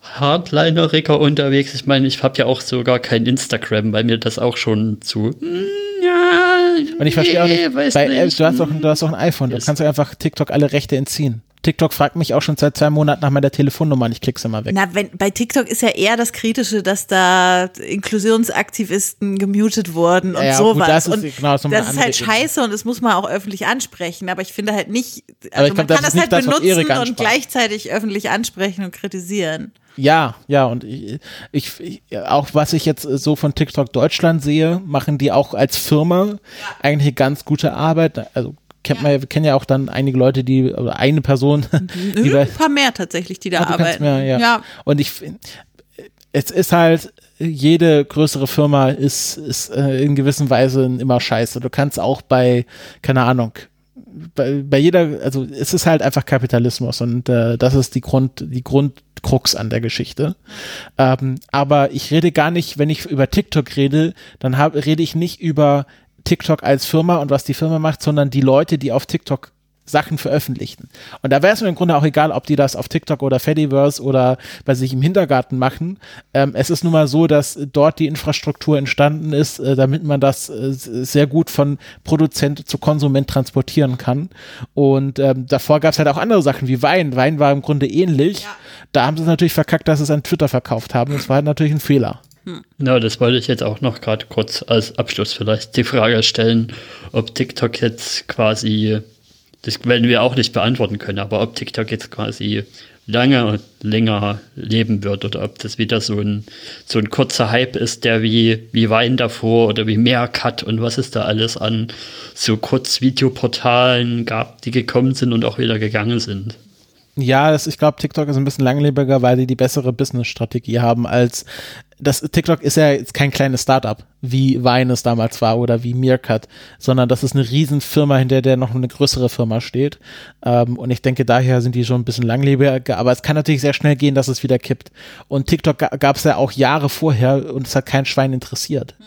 hardlineriger unterwegs. Ich meine, ich habe ja auch sogar kein Instagram, weil mir das auch schon zu. Hm, ja, und ich verstehe nee, auch nicht, bei, nicht. Du, hast auch, du hast auch ein iPhone, du kannst einfach TikTok alle Rechte entziehen. TikTok fragt mich auch schon seit zwei Monaten nach meiner Telefonnummer und ich klick's immer weg. Na, wenn, bei TikTok ist ja eher das Kritische, dass da Inklusionsaktivisten gemutet wurden und ja, sowas. Gut, das ist, und genau, das, das ist halt scheiße und das muss man auch öffentlich ansprechen. Aber ich finde halt nicht, also man glaub, kann das, halt das benutzen und gleichzeitig öffentlich ansprechen und kritisieren. Ja, ja, und ich, ich, ich, auch was ich jetzt so von TikTok Deutschland sehe, machen die auch als Firma ja. eigentlich ganz gute Arbeit. Also kennt ja. man, wir kennen ja auch dann einige Leute, die, oder eine Person. Die Nö, ein paar mehr tatsächlich, die da ah, arbeiten. Mehr, ja. ja. Und ich, es ist halt, jede größere Firma ist, ist äh, in gewisser Weise immer scheiße. Du kannst auch bei, keine Ahnung, bei, bei jeder, also es ist halt einfach Kapitalismus und äh, das ist die Grund, die Grundkrux an der Geschichte. Ähm, aber ich rede gar nicht, wenn ich über TikTok rede, dann hab, rede ich nicht über TikTok als Firma und was die Firma macht, sondern die Leute, die auf TikTok Sachen veröffentlichen. Und da wäre es mir im Grunde auch egal, ob die das auf TikTok oder Fediverse oder bei sich im Hintergarten machen. Ähm, es ist nun mal so, dass dort die Infrastruktur entstanden ist, äh, damit man das äh, sehr gut von Produzent zu Konsument transportieren kann. Und ähm, davor gab es halt auch andere Sachen wie Wein. Wein war im Grunde ähnlich. Ja. Da haben sie es natürlich verkackt, dass sie es an Twitter verkauft haben. Das war halt natürlich ein Fehler. Hm. Ja, das wollte ich jetzt auch noch gerade kurz als Abschluss vielleicht die Frage stellen, ob TikTok jetzt quasi, das werden wir auch nicht beantworten können, aber ob TikTok jetzt quasi lange und länger leben wird oder ob das wieder so ein, so ein kurzer Hype ist, der wie, wie Wein davor oder wie Meerkat und was es da alles an so Kurzvideoportalen gab, die gekommen sind und auch wieder gegangen sind. Ja, das, ich glaube, TikTok ist ein bisschen langlebiger, weil die die bessere Business-Strategie haben als das TikTok ist ja jetzt kein kleines Startup, wie Vine es damals war oder wie Meerkat, sondern das ist eine Riesenfirma, hinter der noch eine größere Firma steht. Ähm, und ich denke, daher sind die schon ein bisschen langlebiger, aber es kann natürlich sehr schnell gehen, dass es wieder kippt. Und TikTok gab es ja auch Jahre vorher und es hat kein Schwein interessiert. Hm.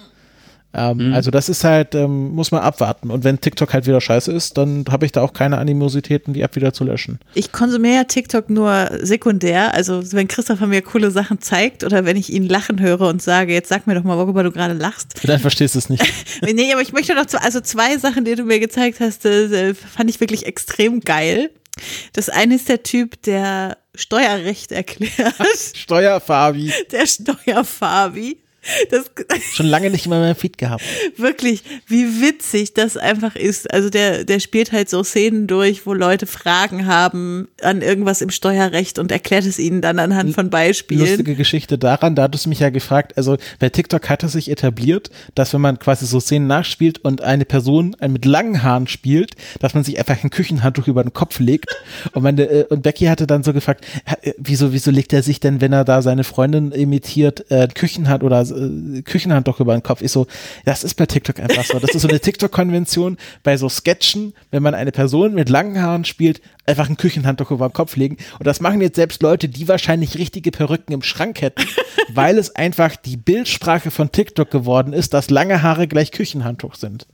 Ähm, mhm. Also das ist halt, ähm, muss man abwarten. Und wenn TikTok halt wieder scheiße ist, dann habe ich da auch keine Animositäten, die App wieder zu löschen. Ich konsumiere ja TikTok nur sekundär. Also wenn Christopher mir coole Sachen zeigt oder wenn ich ihn lachen höre und sage, jetzt sag mir doch mal, worüber du gerade lachst. Dann verstehst du es nicht. nee, aber ich möchte noch, zu, also zwei Sachen, die du mir gezeigt hast, äh, fand ich wirklich extrem geil. Das eine ist der Typ, der Steuerrecht erklärt. Steuerfabi. Der Steuerfabi. Das, Schon lange nicht mehr mein Feed gehabt. Wirklich, wie witzig das einfach ist. Also der, der spielt halt so Szenen durch, wo Leute Fragen haben an irgendwas im Steuerrecht und erklärt es ihnen dann anhand von Beispielen. Lustige Geschichte daran, da hattest du mich ja gefragt, also bei TikTok hat es sich etabliert, dass wenn man quasi so Szenen nachspielt und eine Person mit langen Haaren spielt, dass man sich einfach ein Küchenhandtuch über den Kopf legt. Und, meine, äh, und Becky hatte dann so gefragt, äh, wieso, wieso legt er sich denn, wenn er da seine Freundin imitiert, äh, ein Küchenhandtuch oder äh, Küchenhandtuch über den Kopf. Ich so, das ist bei TikTok einfach so. Das ist so eine TikTok-Konvention bei so Sketchen, wenn man eine Person mit langen Haaren spielt, einfach ein Küchenhandtuch über den Kopf legen. Und das machen jetzt selbst Leute, die wahrscheinlich richtige Perücken im Schrank hätten, weil es einfach die Bildsprache von TikTok geworden ist, dass lange Haare gleich Küchenhandtuch sind.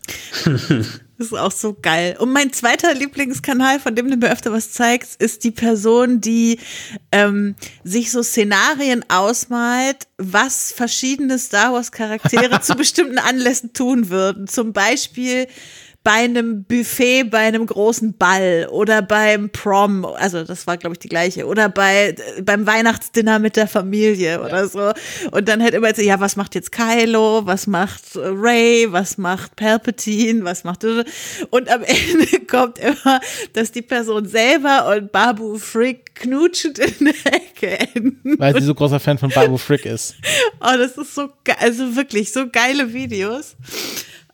Das ist auch so geil. Und mein zweiter Lieblingskanal, von dem du mir öfter was zeigst, ist die Person, die ähm, sich so Szenarien ausmalt, was verschiedene Star Wars Charaktere zu bestimmten Anlässen tun würden. Zum Beispiel bei einem Buffet, bei einem großen Ball oder beim Prom, also das war glaube ich die gleiche, oder bei beim Weihnachtsdinner mit der Familie ja. oder so. Und dann halt immer so, ja, was macht jetzt Kylo, was macht Ray, was macht Palpatine, was macht und am Ende kommt immer, dass die Person selber und Babu Frick knutschend in der Ecke enden. Weil sie so großer Fan von Babu Frick ist. oh, das ist so geil, also wirklich so geile Videos.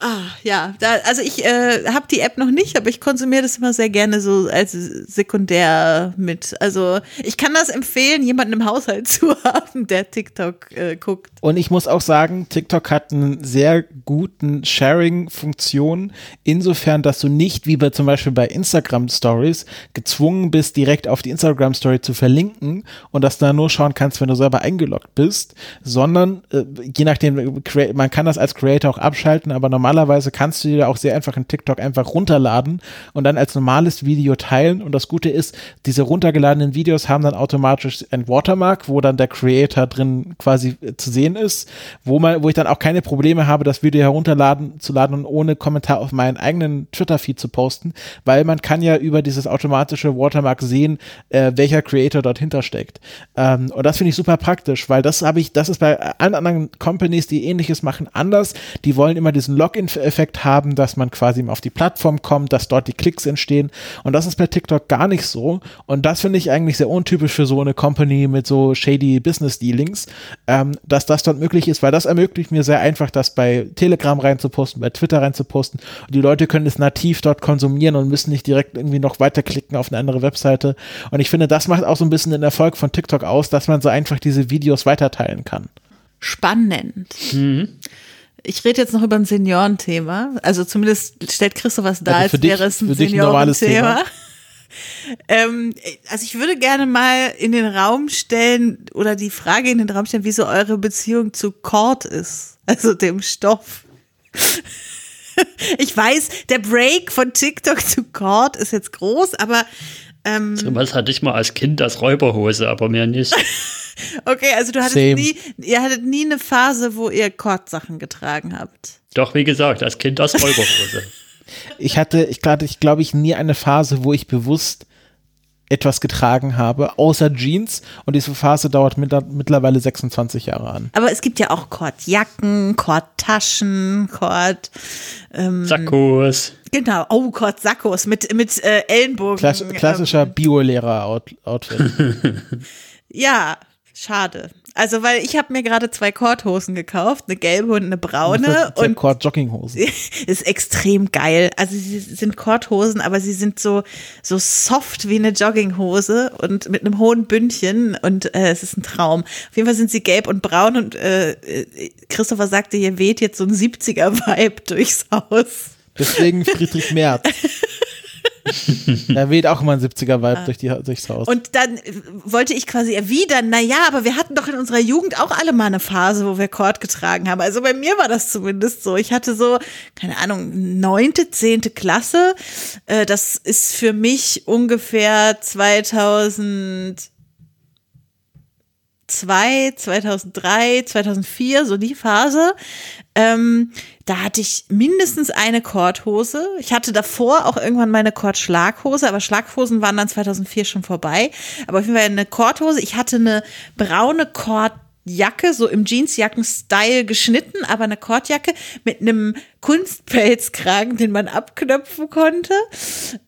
Ah, ja, da, also ich äh, habe die App noch nicht, aber ich konsumiere das immer sehr gerne so als sekundär mit. Also ich kann das empfehlen, jemanden im Haushalt zu haben, der TikTok äh, guckt. Und ich muss auch sagen, TikTok hat einen sehr guten Sharing-Funktion, insofern, dass du nicht wie bei zum Beispiel bei Instagram Stories gezwungen bist, direkt auf die Instagram Story zu verlinken und das da nur schauen kannst, wenn du selber eingeloggt bist, sondern äh, je nachdem, man kann das als Creator auch abschalten, aber normal normalerweise kannst du dir auch sehr einfach ein TikTok einfach runterladen und dann als normales Video teilen. Und das Gute ist, diese runtergeladenen Videos haben dann automatisch ein Watermark, wo dann der Creator drin quasi äh, zu sehen ist, wo man, wo ich dann auch keine Probleme habe, das Video herunterladen zu laden und ohne Kommentar auf meinen eigenen Twitter-Feed zu posten, weil man kann ja über dieses automatische Watermark sehen, äh, welcher Creator dort hintersteckt. Ähm, und das finde ich super praktisch, weil das habe ich, das ist bei allen anderen Companies, die ähnliches machen, anders. Die wollen immer diesen Login Login-Effekt haben, dass man quasi auf die Plattform kommt, dass dort die Klicks entstehen. Und das ist bei TikTok gar nicht so. Und das finde ich eigentlich sehr untypisch für so eine Company mit so shady Business Dealings, ähm, dass das dort möglich ist, weil das ermöglicht mir sehr einfach, das bei Telegram reinzuposten, bei Twitter reinzuposten. Und die Leute können es nativ dort konsumieren und müssen nicht direkt irgendwie noch weiterklicken auf eine andere Webseite. Und ich finde, das macht auch so ein bisschen den Erfolg von TikTok aus, dass man so einfach diese Videos weiterteilen kann. Spannend. Mhm. Ich rede jetzt noch über ein Seniorenthema. Also zumindest stellt Christoph was da, also als wäre es ein Seniorenthema. ähm, also ich würde gerne mal in den Raum stellen oder die Frage in den Raum stellen, wie so eure Beziehung zu Cord ist, also dem Stoff. ich weiß, der Break von TikTok zu Cord ist jetzt groß, aber ähm, so was hatte ich mal als Kind als Räuberhose, aber mehr nicht. Okay, also du hattest Same. nie, ihr hattet nie eine Phase, wo ihr Kordsachen getragen habt. Doch, wie gesagt, als Kind aus Räuberhose. ich hatte, ich glaube, ich, glaub, ich nie eine Phase, wo ich bewusst etwas getragen habe, außer Jeans. Und diese Phase dauert mit, mittlerweile 26 Jahre an. Aber es gibt ja auch Kordjacken, Kordtaschen, Kord. Ähm, Sakkos. Genau, oh Gott, Sakkos mit, mit äh, Ellenbogen. Klass klassischer ähm, Biolehrer-Outfit. ja, Schade. Also, weil ich habe mir gerade zwei Kordhosen gekauft, eine gelbe und eine braune. Und Kord-Jogginghosen. Ist extrem geil. Also, sie sind Kordhosen, aber sie sind so, so soft wie eine Jogginghose und mit einem hohen Bündchen und äh, es ist ein Traum. Auf jeden Fall sind sie gelb und braun und äh, Christopher sagte, hier weht jetzt so ein 70er-Vibe durchs Haus. Deswegen Friedrich Merz. da weht auch immer ein 70er-Vibe ah. durch durchs Haus. Und dann wollte ich quasi erwidern, naja, aber wir hatten doch in unserer Jugend auch alle mal eine Phase, wo wir Kord getragen haben. Also bei mir war das zumindest so. Ich hatte so, keine Ahnung, neunte, zehnte Klasse. Äh, das ist für mich ungefähr 2000 2002, 2003, 2004, so die Phase. Ähm, da hatte ich mindestens eine Korthose. Ich hatte davor auch irgendwann meine Kordschlaghose, aber Schlaghosen waren dann 2004 schon vorbei. Aber auf jeden Fall eine Korthose. Ich hatte eine braune Kordjacke, so im Jeansjacken-Style geschnitten, aber eine Kordjacke mit einem Kunstpelzkragen, den man abknöpfen konnte.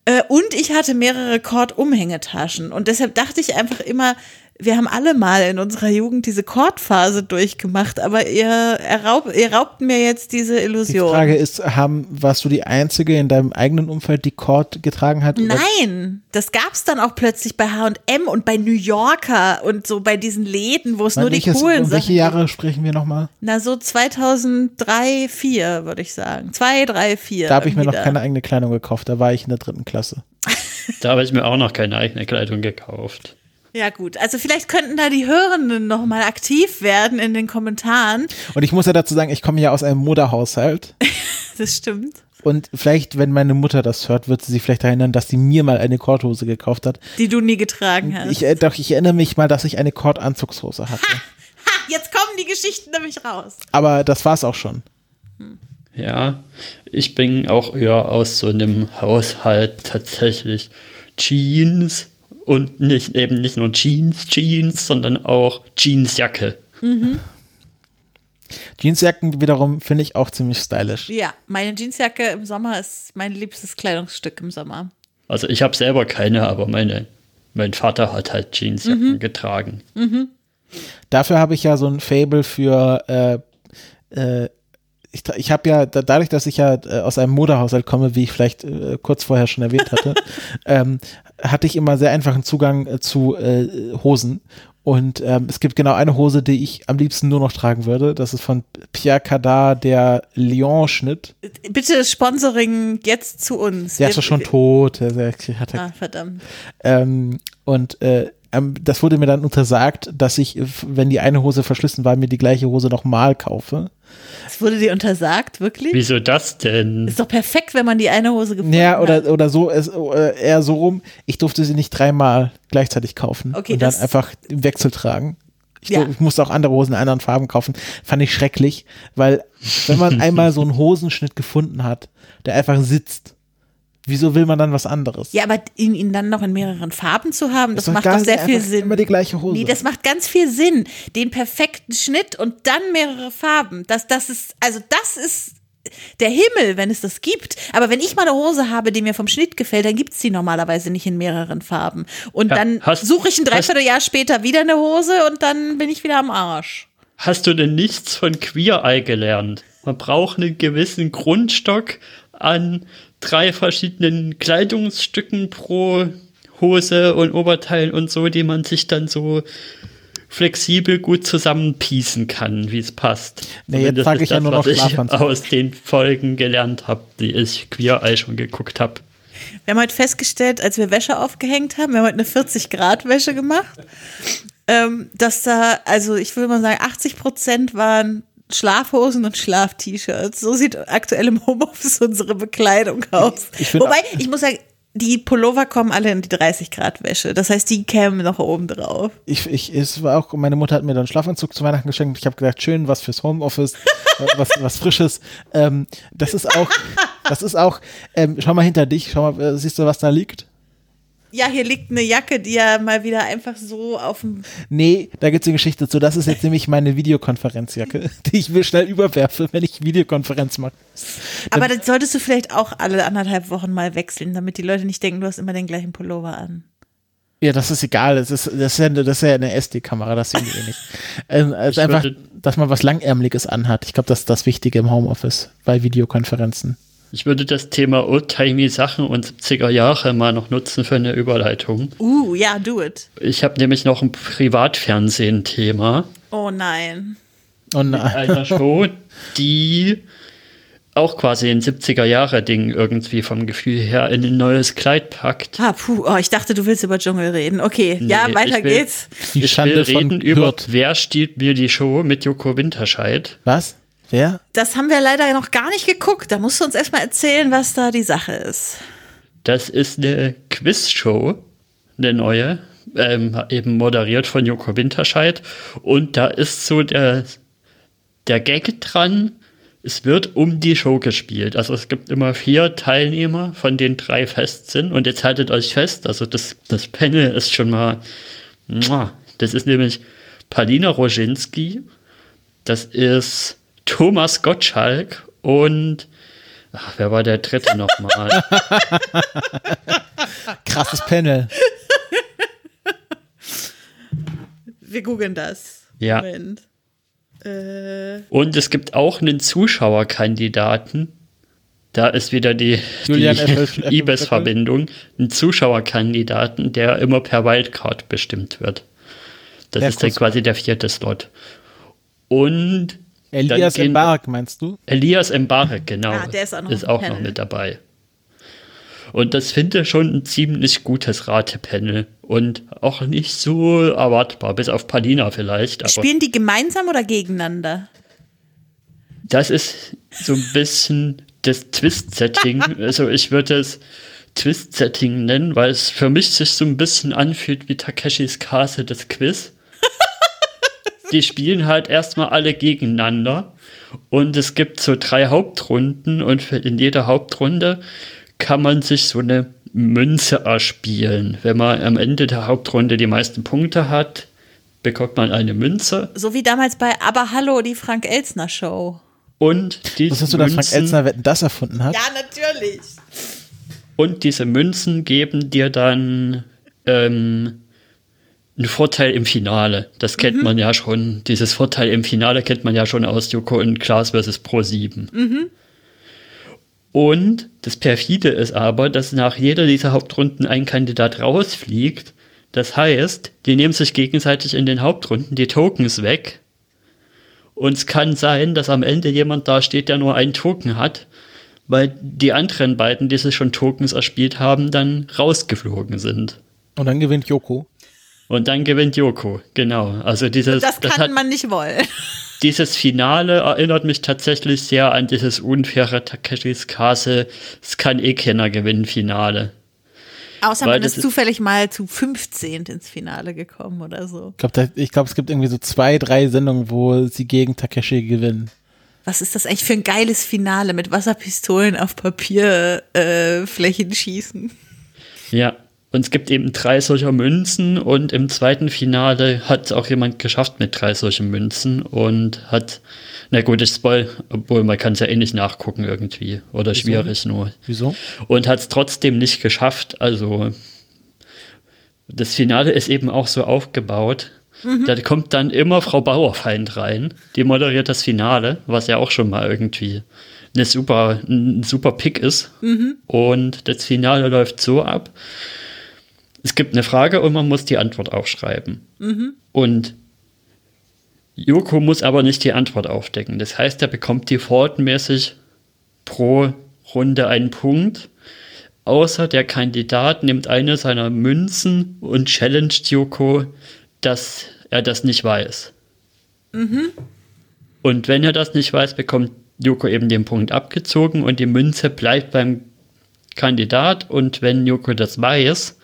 Äh, und ich hatte mehrere Kord-Umhängetaschen. Und deshalb dachte ich einfach immer, wir haben alle mal in unserer Jugend diese Kordphase durchgemacht, aber ihr, erraub, ihr raubt mir jetzt diese Illusion. Die Frage ist, haben, warst du die Einzige in deinem eigenen Umfeld, die Kord getragen hat? Nein, das gab es dann auch plötzlich bei H&M und bei New Yorker und so bei diesen Läden, wo es nur welches, die coolen um welche Jahre sprechen wir nochmal? Na, so 2003, 4 würde ich sagen. 2, 3, 4. Da habe ich mir noch keine eigene Kleidung gekauft, da war ich in der dritten Klasse. da habe ich mir auch noch keine eigene Kleidung gekauft. Ja gut, also vielleicht könnten da die Hörenden noch mal aktiv werden in den Kommentaren. Und ich muss ja dazu sagen, ich komme ja aus einem Moderhaushalt. das stimmt. Und vielleicht, wenn meine Mutter das hört, wird sie sich vielleicht erinnern, dass sie mir mal eine Korthose gekauft hat. Die du nie getragen hast. Ich, äh, doch, ich erinnere mich mal, dass ich eine Kordanzugshose hatte. Ha, ha, jetzt kommen die Geschichten nämlich raus. Aber das war's auch schon. Ja, ich bin auch eher aus so einem Haushalt tatsächlich Jeans, und nicht eben nicht nur Jeans, Jeans, sondern auch Jeansjacke. Mhm. Jeansjacken wiederum finde ich auch ziemlich stylisch. Ja, meine Jeansjacke im Sommer ist mein liebstes Kleidungsstück im Sommer. Also ich habe selber keine, aber meine, mein Vater hat halt Jeansjacken mhm. getragen. Mhm. Dafür habe ich ja so ein Fable für äh, äh, ich, ich habe ja, dadurch, dass ich ja äh, aus einem Modehaushalt komme, wie ich vielleicht äh, kurz vorher schon erwähnt hatte, ähm, hatte ich immer sehr einfachen Zugang äh, zu äh, Hosen. Und ähm, es gibt genau eine Hose, die ich am liebsten nur noch tragen würde. Das ist von Pierre Cardin, der Lyon-Schnitt. Bitte Sponsoring jetzt zu uns. Der ist doch schon tot. Ah, verdammt. Ähm, und äh, ähm, das wurde mir dann untersagt, dass ich, wenn die eine Hose verschlissen war, mir die gleiche Hose nochmal kaufe. Das wurde dir untersagt, wirklich? Wieso das denn? Ist doch perfekt, wenn man die eine Hose gefunden ja, oder, hat. oder so, es, äh, eher so rum. Ich durfte sie nicht dreimal gleichzeitig kaufen okay, und dann einfach im Wechsel tragen. Ich, ja. ich, musste auch andere Hosen in anderen Farben kaufen. Fand ich schrecklich, weil wenn man einmal so einen Hosenschnitt gefunden hat, der einfach sitzt, Wieso will man dann was anderes? Ja, aber ihn, ihn dann noch in mehreren Farben zu haben, das, das macht doch sehr viel Sinn. Immer die gleiche Hose. Nee, das macht ganz viel Sinn. Den perfekten Schnitt und dann mehrere Farben. Das, das ist, also das ist der Himmel, wenn es das gibt. Aber wenn ich mal eine Hose habe, die mir vom Schnitt gefällt, dann gibt es die normalerweise nicht in mehreren Farben. Und ja, dann suche ich ein Dreivierteljahr später wieder eine Hose und dann bin ich wieder am Arsch. Hast du denn nichts von Queer Eye gelernt? Man braucht einen gewissen Grundstock an drei verschiedenen Kleidungsstücken pro Hose und Oberteil und so, die man sich dann so flexibel gut zusammenpiecen kann, wie es passt. Nee, jetzt sage ich das, ja nur noch was ich aus den Folgen gelernt habe, die ich Queer Eye schon geguckt habe. Wir haben heute festgestellt, als wir Wäsche aufgehängt haben, wir haben heute eine 40 Grad Wäsche gemacht, ähm, dass da, also ich würde mal sagen, 80 Prozent waren Schlafhosen und Schlaf-T-Shirts. So sieht aktuell im Homeoffice unsere Bekleidung aus. Ich Wobei, ich muss sagen, die Pullover kommen alle in die 30 Grad Wäsche. Das heißt, die kämen noch oben drauf. Ich, ich, es war auch, meine Mutter hat mir dann Schlafanzug zu Weihnachten geschenkt. Ich habe gedacht, schön, was fürs Homeoffice, äh, was, was Frisches. Ähm, das ist auch, das ist auch, ähm, schau mal hinter dich, schau mal, äh, siehst du, was da liegt? Ja, hier liegt eine Jacke, die ja mal wieder einfach so auf dem. Nee, da gibt es eine Geschichte zu. Das ist jetzt nämlich meine Videokonferenzjacke, die ich mir schnell überwerfe, wenn ich Videokonferenz mache. Aber das solltest du vielleicht auch alle anderthalb Wochen mal wechseln, damit die Leute nicht denken, du hast immer den gleichen Pullover an. Ja, das ist egal. Das ist, das ist, ja, das ist ja eine SD-Kamera, das sehen die eh nicht. Ähm, also einfach, dass man was Langärmeliges anhat. Ich glaube, das ist das Wichtige im Homeoffice bei Videokonferenzen. Ich würde das Thema oldtimey Sachen und 70er Jahre mal noch nutzen für eine Überleitung. Uh, ja, do it. Ich habe nämlich noch ein Privatfernsehen-Thema. Oh nein. Oh nein. Mit einer Show, die auch quasi ein 70er Jahre Ding irgendwie vom Gefühl her in ein neues Kleid packt. Ah, puh, oh, ich dachte, du willst über Dschungel reden. Okay, nee, ja, weiter will, geht's. Die ich will reden über Wer stiehlt mir die Show mit Joko Winterscheid. Was? Wer? Das haben wir leider noch gar nicht geguckt. Da musst du uns erstmal erzählen, was da die Sache ist. Das ist eine Quizshow, eine neue, ähm, eben moderiert von Joko Winterscheid. Und da ist so der, der Gag dran, es wird um die Show gespielt. Also es gibt immer vier Teilnehmer, von denen drei fest sind. Und jetzt haltet euch fest, also das, das Panel ist schon mal, das ist nämlich Palina Roginski, das ist Thomas Gottschalk und Ach, wer war der dritte nochmal? Krasses Panel. Wir googeln das. Ja. Moment. Äh, Und es gibt auch einen Zuschauerkandidaten. Da ist wieder die, Julian die. IBES-Verbindung. Ein Zuschauerkandidaten, der immer per Wildcard bestimmt wird. Das Der ist dann quasi der vierte Slot. Und Elias gehen- Mbarek, meinst du? Elias Mbarek, genau. Ah, der ist auch noch im auch noch mit dabei. Und das finde ich schon ein ziemlich gutes Ratepanel. Und auch nicht so erwartbar, bis auf Palina vielleicht. Aber spielen die gemeinsam oder gegeneinander? das ist so ein bisschen das Twist-Setting. also ich würde es Twist-Setting nennen, weil es für mich sich so ein bisschen anfühlt wie Takeshis Castle das Quiz. Die spielen halt erstmal alle gegeneinander und es gibt so drei Hauptrunden und in jeder Hauptrunde kann man sich so eine Münze erspielen. Wenn man am Ende der Hauptrunde die meisten Punkte hat, bekommt man eine Münze So wie damals bei Aber Hallo, die Frank Elstner Show. und diese Wusstest du, dass Frank Münzen- Elzner Wetten das erfunden hat? Ja, natürlich. Und diese Münzen geben dir dann ähm, einen Vorteil im Finale. Das kennt man ja schon. Dieses Vorteil im Finale kennt man ja schon aus Joko und Klaas vs. Pro 7. Und das perfide ist aber, dass nach jeder dieser Hauptrunden ein Kandidat rausfliegt. Das heißt, die nehmen sich gegenseitig in den Hauptrunden die Tokens weg. Und es kann sein, dass am Ende jemand da steht, der nur einen Token hat, weil die anderen beiden, die sich schon Tokens erspielt haben, dann rausgeflogen sind. Und dann gewinnt Joko. Und dann gewinnt Joko, genau. Also dieses, Das kann hat, man nicht wollen. dieses Finale erinnert mich tatsächlich sehr an dieses unfaire Takeshis Castle, es kann eh keiner gewinnen Finale. Außer Weil man das ist zufällig mal zu 15 ins Finale gekommen oder so. Ich glaube, glaub, es gibt irgendwie so zwei, drei Sendungen, wo sie gegen Takeshi gewinnen. Was ist das eigentlich für ein geiles Finale mit Wasserpistolen auf Papierflächen äh, schießen? Ja. Und es gibt eben drei solcher Münzen und im zweiten Finale hat es auch jemand geschafft mit drei solchen Münzen und hat, na gut, ich spoil, obwohl man kann es ja eh nicht nachgucken irgendwie oder schwierig nur. Wieso? und hat es trotzdem nicht geschafft. Also das Finale ist eben auch so aufgebaut. Da kommt dann immer Frau Bauerfeind rein, die moderiert das Finale, was ja auch schon mal irgendwie eine super, ein super Pick ist. Und das Finale läuft so ab. Es gibt eine Frage und man muss die Antwort aufschreiben. Und Joko muss aber nicht die Antwort aufdecken. Das heißt, er bekommt defaultmäßig pro Runde einen Punkt. Außer der Kandidat nimmt eine seiner Münzen und challenged Joko, dass er das nicht weiß. Und wenn er das nicht weiß, bekommt Joko eben den Punkt abgezogen und die Münze bleibt beim Kandidat. Und wenn Joko das weiß,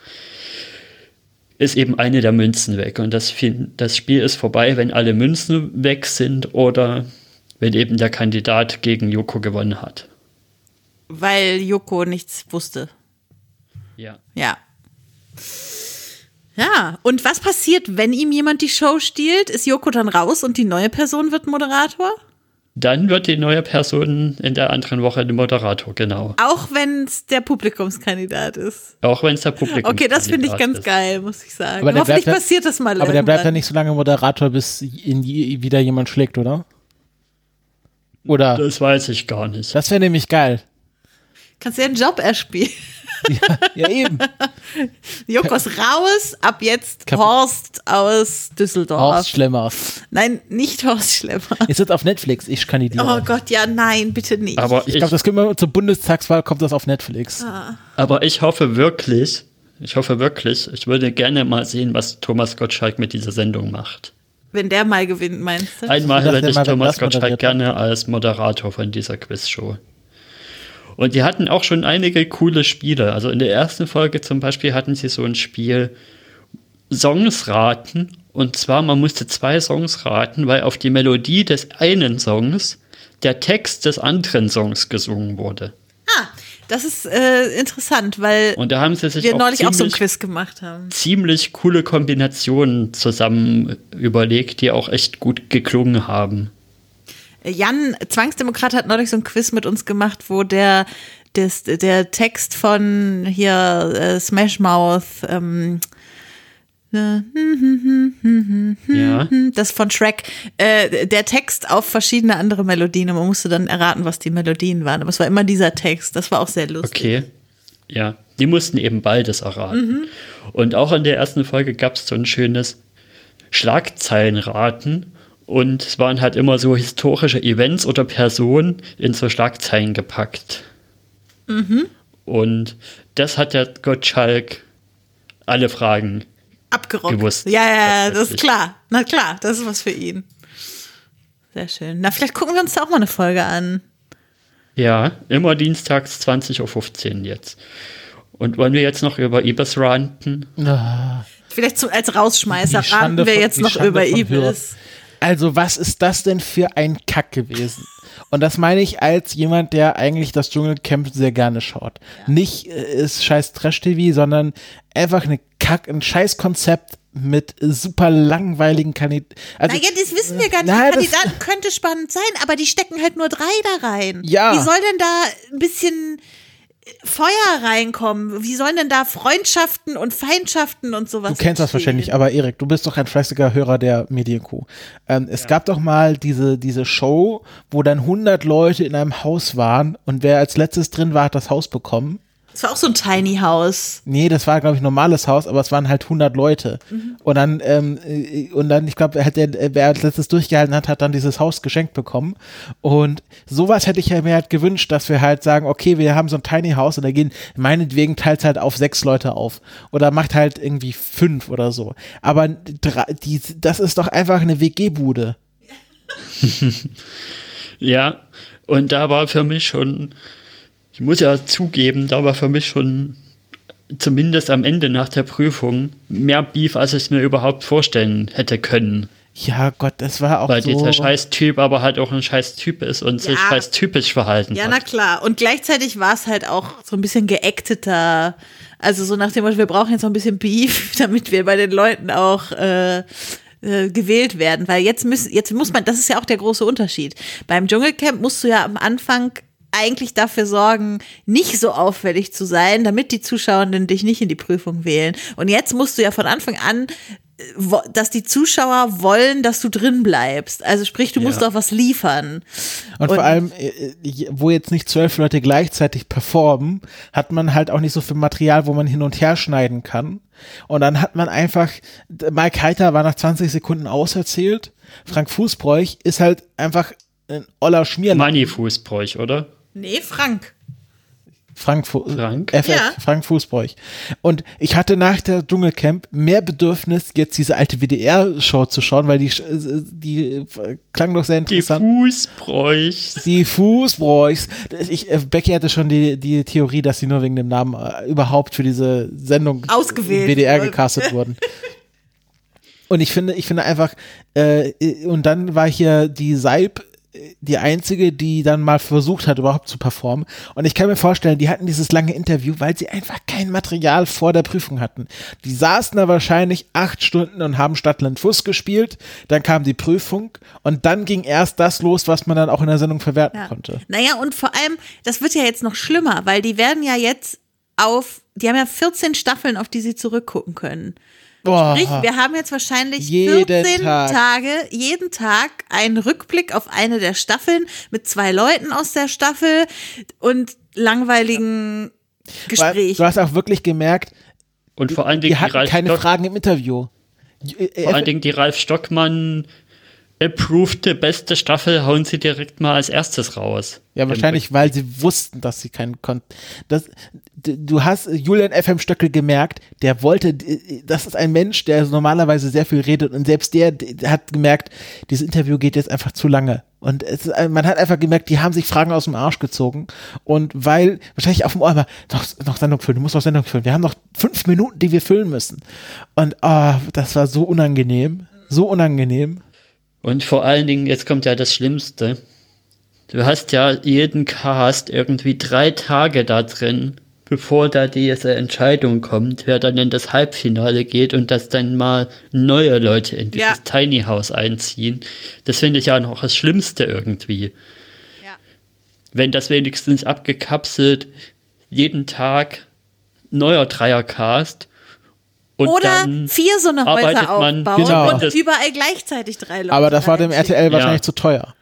ist eben eine der Münzen weg. Und das, das Spiel ist vorbei, wenn alle Münzen weg sind oder wenn eben der Kandidat gegen Joko gewonnen hat. Weil Joko nichts wusste. Ja. Ja. Ja, und was passiert, wenn ihm jemand die Show stiehlt? Ist Joko dann raus und die neue Person wird Moderator? Dann wird die neue Person in der anderen Woche der Moderator, genau. Auch wenn es der Publikumskandidat ist. Auch wenn es der Publikum Okay, das finde ich ganz ist. geil, muss ich sagen. Aber der Hoffentlich bleibt ja- passiert das mal Aber der bleibt ja irgendwann. nicht so lange Moderator, bis ihn wieder jemand schlägt, oder? Oder? Das weiß ich gar nicht. Das wäre nämlich geil. Kannst du ja einen Job erspielen. Ja, ja eben. Joko ist raus, ab jetzt Kap- Horst aus Düsseldorf. Horst Schlemmer. Nein, nicht Horst Schlemmer. Ist jetzt auf Netflix. Ich kandidiere. Oh Gott, ja, nein, bitte nicht. Aber ich ich, glaube, das kommt immer zur Bundestagswahl kommt das auf Netflix. aber ich hoffe wirklich, ich hoffe wirklich, ich würde gerne mal sehen, was Thomas Gottschalk mit dieser Sendung macht. Wenn der mal gewinnt, meinst du? Einmal hätte ich Thomas Gottschalk gerne als Moderator von dieser Quizshow. Und die hatten auch schon einige coole Spiele. Also in der ersten Folge zum Beispiel hatten sie so ein Spiel Songs raten. Und zwar, man musste zwei Songs raten, weil auf die Melodie des einen Songs der Text des anderen Songs gesungen wurde. Ah, das ist äh, interessant, weil Und da haben sie sich wir auch neulich auch so ein ziemlich, Quiz gemacht haben. ziemlich coole Kombinationen zusammen überlegt, die auch echt gut geklungen haben. Jan, Zwangsdemokrat, hat neulich so ein Quiz mit uns gemacht, wo der, des, der Text von hier äh, Smash Mouth, ähm, Ja. das von Shrek, äh, der Text auf verschiedene andere Melodien und man musste dann erraten, was die Melodien waren. Aber es war immer dieser Text. Das war auch sehr lustig. Okay. Ja, die mussten eben beides erraten. Und auch in der ersten Folge gab es so ein schönes Schlagzeilenraten. Und es waren halt immer so historische Events oder Personen in so Schlagzeilen gepackt. Und das hat der Gottschalk alle Fragen. Abgerockt. Gewusst. Ja, ja, ja, das ist klar. Na klar, das ist was für ihn. Sehr schön. Na, vielleicht gucken wir uns da auch mal eine Folge an. Ja, immer dienstags 20.15 Uhr jetzt. Und wollen wir jetzt noch über Ibis ranten? Ah, Vielleicht zum, als Rausschmeißer raten wir jetzt noch Schande über Ibis. Also, was ist das denn für ein Kack gewesen? Und das meine ich als jemand, der eigentlich das Dschungelcamp sehr gerne schaut. Nicht äh, ist scheiß Trash-TV, sondern einfach eine Kack, ein scheiß Konzept mit super langweiligen Kandidaten. Also, naja, das wissen wir gar nicht. Na, die das- Kandidaten könnte spannend sein, aber die stecken halt nur drei da rein. Ja. Wie soll denn da ein bisschen Feuer reinkommen? Wie sollen denn da Freundschaften und Feindschaften und sowas Du kennst das wahrscheinlich, aber Erik, du bist doch ein fleißiger Hörer der Medienkuh. Ähm, es gab doch mal diese, diese Show, wo dann 100 Leute in einem Haus waren und wer als letztes drin war, hat das Haus bekommen. Das war auch so ein Tiny House. Nee, das war, glaube ich, ein normales Haus, aber es waren halt 100 Leute. Und dann, ähm, äh, und dann, ich glaube, hat der, wer als letztes durchgehalten hat, hat dann dieses Haus geschenkt bekommen. Und sowas hätte ich mir halt gewünscht, dass wir halt sagen, okay, wir haben so ein Tiny House und da gehen, meinetwegen teilt halt auf sechs Leute auf. Oder macht halt irgendwie fünf oder so. Aber drei, die, das ist doch einfach eine WG-Bude. Ja, und da war für mich schon, ich muss ja zugeben, da war für mich schon zumindest am Ende nach der Prüfung mehr Beef, als ich es mir überhaupt vorstellen hätte können. Ja, Gott, das war auch Weil so. dieser Scheiß-Typ aber halt auch ein Scheiß-Typ ist und sich Ja. scheiß-typisch verhalten Ja, na hat. klar. Und gleichzeitig war es halt auch so ein bisschen geacteter. Also so nach dem Motto, wir brauchen jetzt noch ein bisschen Beef, damit wir bei den Leuten auch äh, äh, gewählt werden. Weil jetzt müssen, jetzt muss man, das ist ja auch der große Unterschied. Beim Dschungelcamp musst du ja am Anfang eigentlich dafür sorgen, nicht so auffällig zu sein, damit die Zuschauenden dich nicht in die Prüfung wählen. Und jetzt musst du ja von Anfang an äh, wo- dass die Zuschauer wollen, dass du drin bleibst. Also sprich, du musst Ja. auch was liefern. Und, vor allem, äh, äh, wo jetzt nicht zwölf Leute gleichzeitig performen, hat man halt auch nicht so viel Material, wo man hin und her schneiden kann. Und dann hat man einfach, Mike Heiter war nach 20 Sekunden auserzählt. Frank Fußbräuch ist halt einfach ein oller Schmierlappen. Moneyfußbräuch, oder? Nee, Frank. Frank, Fu Frank? FF, Ja. Frank Fußbräuch. Und ich hatte nach der Dschungelcamp mehr Bedürfnis, jetzt diese alte WDR-Show zu schauen, weil die, äh, die äh, klang doch sehr Die interessant. Fußbräuch. Die Fußbräuchs. Ich, äh, Becky hatte schon die, die Theorie, dass sie nur wegen dem Namen überhaupt für diese Sendung Ausgewählt WDR gecastet wurden. Und ich finde, ich finde einfach, äh, und dann war hier die Seib die einzige, die dann mal versucht hat, überhaupt zu performen. Und ich kann mir vorstellen, die hatten dieses lange Interview, weil sie einfach kein Material vor der Prüfung hatten. Die saßen da wahrscheinlich acht Stunden und haben Stadtland Fuß gespielt. Dann kam die Prüfung und dann ging erst das los, was man dann auch in der Sendung verwerten Ja. konnte. Naja, und vor allem, das wird ja jetzt noch schlimmer, weil die werden ja jetzt auf, die haben ja 14 Staffeln, auf die sie zurückgucken können. Boah. Sprich, wir haben jetzt wahrscheinlich Jeden 14 Tag. Tage, jeden Tag einen Rückblick auf eine der Staffeln mit zwei Leuten aus der Staffel und langweiligen Weil Gespräch. du hast auch wirklich gemerkt, Und vor allen Dingen die die hatten keine Stock, Fragen im Interview. Äh, vor allen Dingen die Ralf Stockmann approved beste Staffel hauen sie direkt mal als erstes raus. Ja, wahrscheinlich, weil sie wussten, dass sie keinen konnten. Das, du hast Julian FM Stöckel gemerkt, der wollte, das ist ein Mensch, der normalerweise sehr viel redet und selbst der, der hat gemerkt, dieses Interview geht jetzt einfach zu lange. Und es, man hat einfach gemerkt, die haben sich Fragen aus dem Arsch gezogen. Und weil, wahrscheinlich auf dem Ohr immer, noch, noch Sendung füllen, du musst noch Sendung füllen. Wir haben noch fünf Minuten, die wir füllen müssen. Und ah, das war so unangenehm. So unangenehm. Und vor allen Dingen, jetzt kommt ja das Schlimmste. Du hast ja jeden Cast irgendwie drei Tage da drin bevor da diese Entscheidung kommt, wer dann in das Halbfinale geht und dass dann mal neue Leute in dieses Ja. Tiny House einziehen. Das finde ich ja noch das Schlimmste irgendwie. Ja. Wenn das wenigstens abgekapselt jeden Tag neuer Dreiercast und Oder dann vier so eine Häuser man aufbauen Genau. und überall gleichzeitig drei Leute. Aber das war dem. RTL wahrscheinlich Ja. zu teuer.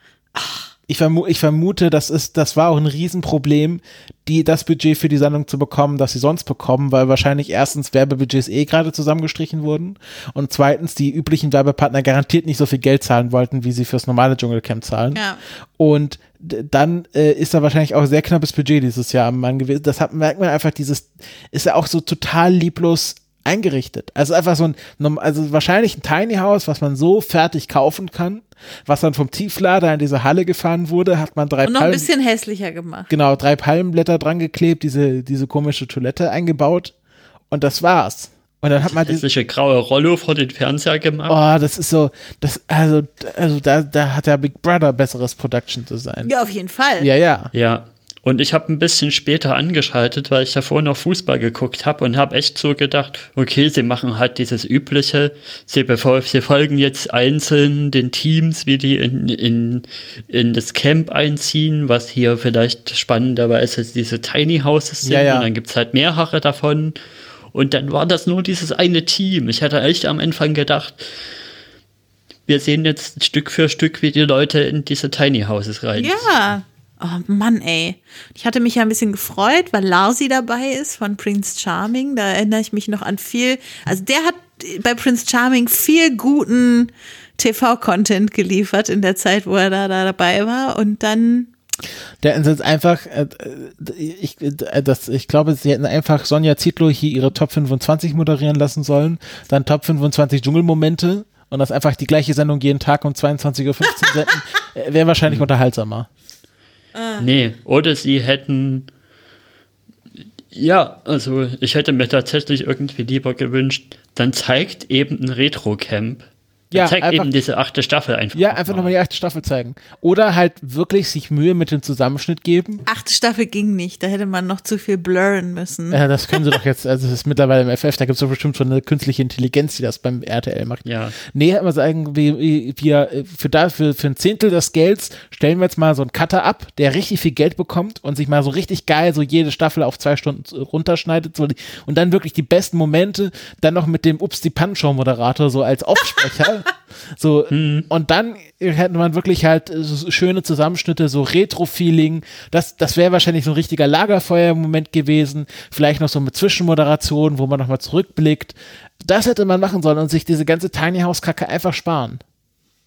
Ich, vermu ich vermute, das ist, das war auch ein Riesenproblem, die, das Budget für die Sendung zu bekommen, das sie sonst bekommen, weil wahrscheinlich erstens Werbebudgets eh gerade zusammengestrichen wurden und zweitens die üblichen Werbepartner garantiert nicht so viel Geld zahlen wollten, wie sie fürs normale Dschungelcamp zahlen. Ja. Und dann äh, ist da wahrscheinlich auch sehr knappes Budget dieses Jahr am Mann gewesen. Das hat, merkt man einfach, dieses, ist ja auch so total lieblos eingerichtet. Also einfach so ein, also wahrscheinlich ein Tiny House, was man so fertig kaufen kann, was dann vom Tieflader in diese Halle gefahren wurde, hat man drei Und noch ein Palmen, bisschen hässlicher gemacht. genau, drei Palmenblätter dran geklebt, diese, diese komische Toilette eingebaut und das war's. Und dann hat man diese, hässliche graue Rollo vor den Fernseher gemacht. oh, das ist so, das, also, also da, da hat ja Big Brother besseres Production Design. Ja, auf jeden Fall. Ja, ja. Ja. Und ich habe ein bisschen später angeschaltet, weil ich davor noch Fußball geguckt habe und habe echt so gedacht, okay, sie machen halt dieses übliche, sie, sie folgen jetzt einzeln den Teams, wie die in, in, in das Camp einziehen, was hier vielleicht spannenderweise diese Tiny Houses sind Ja, ja. und dann gibt's halt mehrere davon. Und dann war das nur dieses eine Team. Ich hatte echt am Anfang gedacht, wir sehen jetzt Stück für Stück, wie die Leute in diese Tiny Houses rein. Ja. Oh Mann, ey. Ich hatte mich ja ein bisschen gefreut, weil Larsi dabei ist von Prince Charming. Da erinnere ich mich noch an viel. Also der hat bei Prince Charming viel guten TV-Content geliefert in der Zeit, wo er da, da dabei war. Und dann, Der ist jetzt einfach, äh, ich, äh, das, ich glaube, sie hätten einfach Sonja Zietlow hier ihre Top 25 moderieren lassen sollen, dann Top 25 Dschungelmomente und das einfach die gleiche Sendung jeden Tag um 22.15 Uhr senden, äh, wäre wahrscheinlich unterhaltsamer. Nee, oder sie hätten. Ja, also ich hätte mir tatsächlich irgendwie lieber gewünscht, dann zeigt eben ein Retro-Camp. Ja, zeigt einfach- eben diese achte Staffel einfach. Ja, einfach nochmal die achte Staffel zeigen. Oder halt wirklich sich Mühe mit dem Zusammenschnitt geben. achte Staffel ging nicht. Da hätte man noch zu viel blurren müssen. Ja, das können sie doch jetzt, also es ist mittlerweile im FF, da gibt es doch bestimmt schon eine künstliche Intelligenz, die das beim RTL macht. Ja. Nee, aber sagen wir, wir für, da, für, für ein Zehntel des Gelds stellen wir jetzt mal so einen Cutter ab, der richtig viel Geld bekommt und sich mal so richtig geil so jede Staffel auf zwei Stunden runterschneidet so, die- und dann wirklich die besten Momente dann noch mit dem Ups die Pan-Show-Moderator so als Aufsprecher. so, und dann hätte man wirklich halt so schöne Zusammenschnitte, so Retro-Feeling. Das, das wäre wahrscheinlich so ein richtiger Lagerfeuer-Moment gewesen. Vielleicht noch so mit Zwischenmoderation, wo man nochmal zurückblickt. Das hätte man machen sollen und sich diese ganze Tiny House-Kacke einfach sparen.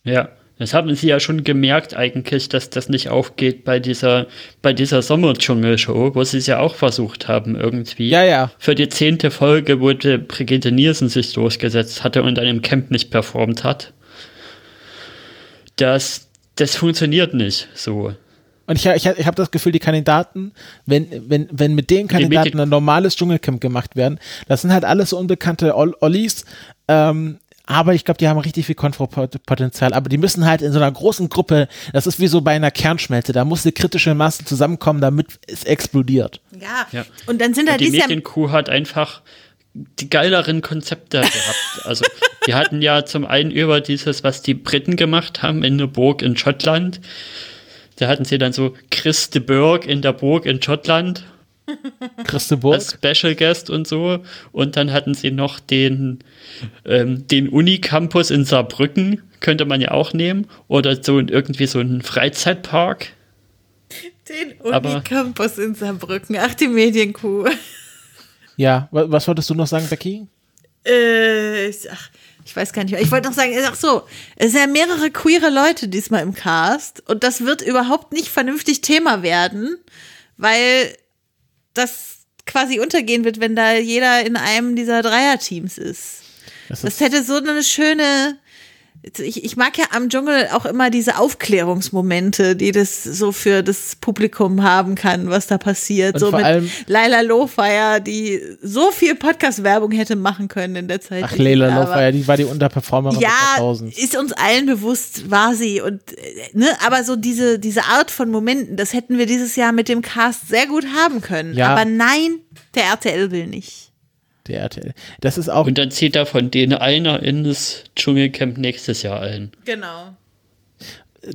Ja. Das haben sie ja schon gemerkt eigentlich, dass das nicht aufgeht bei dieser, bei dieser Sommerdschungel-Show, wo sie es ja auch versucht haben irgendwie. Ja, ja. Für die zehnte Folge, wo die Brigitte Nielsen sich durchgesetzt hatte und an dem Camp nicht performt hat. Das, das funktioniert nicht so. Und ich, ich, ich habe das Gefühl, die Kandidaten, wenn, wenn, wenn mit den Kandidaten ein normales Dschungelcamp gemacht werden, das sind halt alles so unbekannte Ol Ollis, ähm, aber ich glaube, die haben richtig viel Konfropotenzial. Aber die müssen halt in so einer großen Gruppe, das ist wie so bei einer Kernschmelze, da muss eine kritische Masse zusammenkommen, damit es explodiert. Ja. Ja. Und dann sind da Und die Medienkuh hat einfach die geileren Konzepte gehabt. Also, die hatten ja zum einen über dieses, was die Briten gemacht haben in der Burg in Schottland. Da hatten sie dann so Chris de Burgh in der Burg in Schottland Christeburg. als Special Guest und so. Und dann hatten sie noch den, ähm, den Unicampus in Saarbrücken, könnte man ja auch nehmen. Oder so irgendwie so einen Freizeitpark. den aber- Unicampus in Saarbrücken. Ach, die Medienkuh. Ja, wa- was wolltest du noch sagen, Becky? Äh, ich, ach, ich weiß gar nicht mehr. Ich wollte noch sagen, ach so, es sind ja mehrere queere Leute diesmal im Cast und das wird überhaupt nicht vernünftig Thema werden, weil das quasi untergehen wird, wenn da jeder in einem dieser Dreierteams ist. Das Das hätte so eine schöne ich, ich mag ja am Dschungel auch immer diese Aufklärungsmomente, die das so für das Publikum haben kann, was da passiert. Und so mit Laila Lofeyer, die so viel Podcast-Werbung hätte machen können in der Zeit. Ach, war. Lofeyer, die war die Unterperformerin Ja, ist uns allen bewusst, war sie und ne, aber so diese diese Art von Momenten, das hätten wir dieses Jahr mit dem Cast sehr gut haben können. Ja. Aber nein, der RTL will nicht. Der RTL. Das ist auch Und dann zieht er von denen einer ins Dschungelcamp nächstes Jahr ein. Genau.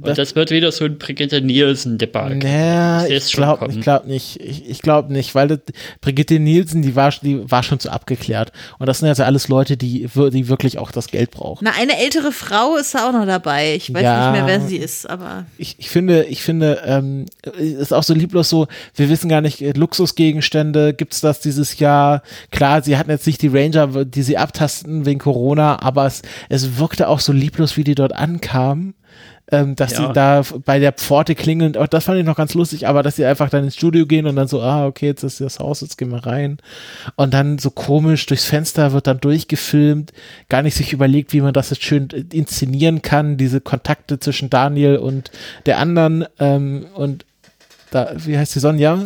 Und das wird wieder so ein Brigitte Nielsen-Debakel. Naja, Ich glaube glaub nicht. Ich, ich glaube nicht, weil das, Brigitte Nielsen, die war, die war schon zu abgeklärt. Und das sind ja so alles Leute, die, die wirklich auch das Geld brauchen. Na, eine ältere Frau ist da auch noch dabei. Ich weiß Ja. nicht mehr, wer sie ist, aber Ich, ich finde, ich finde, ähm, ist auch so lieblos so, wir wissen gar nicht, äh, Luxusgegenstände, gibt's das dieses Jahr? Klar, sie hatten jetzt nicht die Ranger, die sie abtasten wegen Corona, aber es, es wirkte auch so lieblos, wie die dort ankamen. Ähm, dass Ja. sie da bei der Pforte klingeln, auch das fand ich noch ganz lustig, aber dass sie einfach dann ins Studio gehen und dann so, ah, okay, jetzt ist das Haus, jetzt gehen wir rein. Und dann so komisch durchs Fenster wird dann durchgefilmt, gar nicht sich überlegt, wie man das jetzt schön äh, inszenieren kann, diese Kontakte zwischen Daniel und der anderen ähm, und da, wie heißt die Sonja?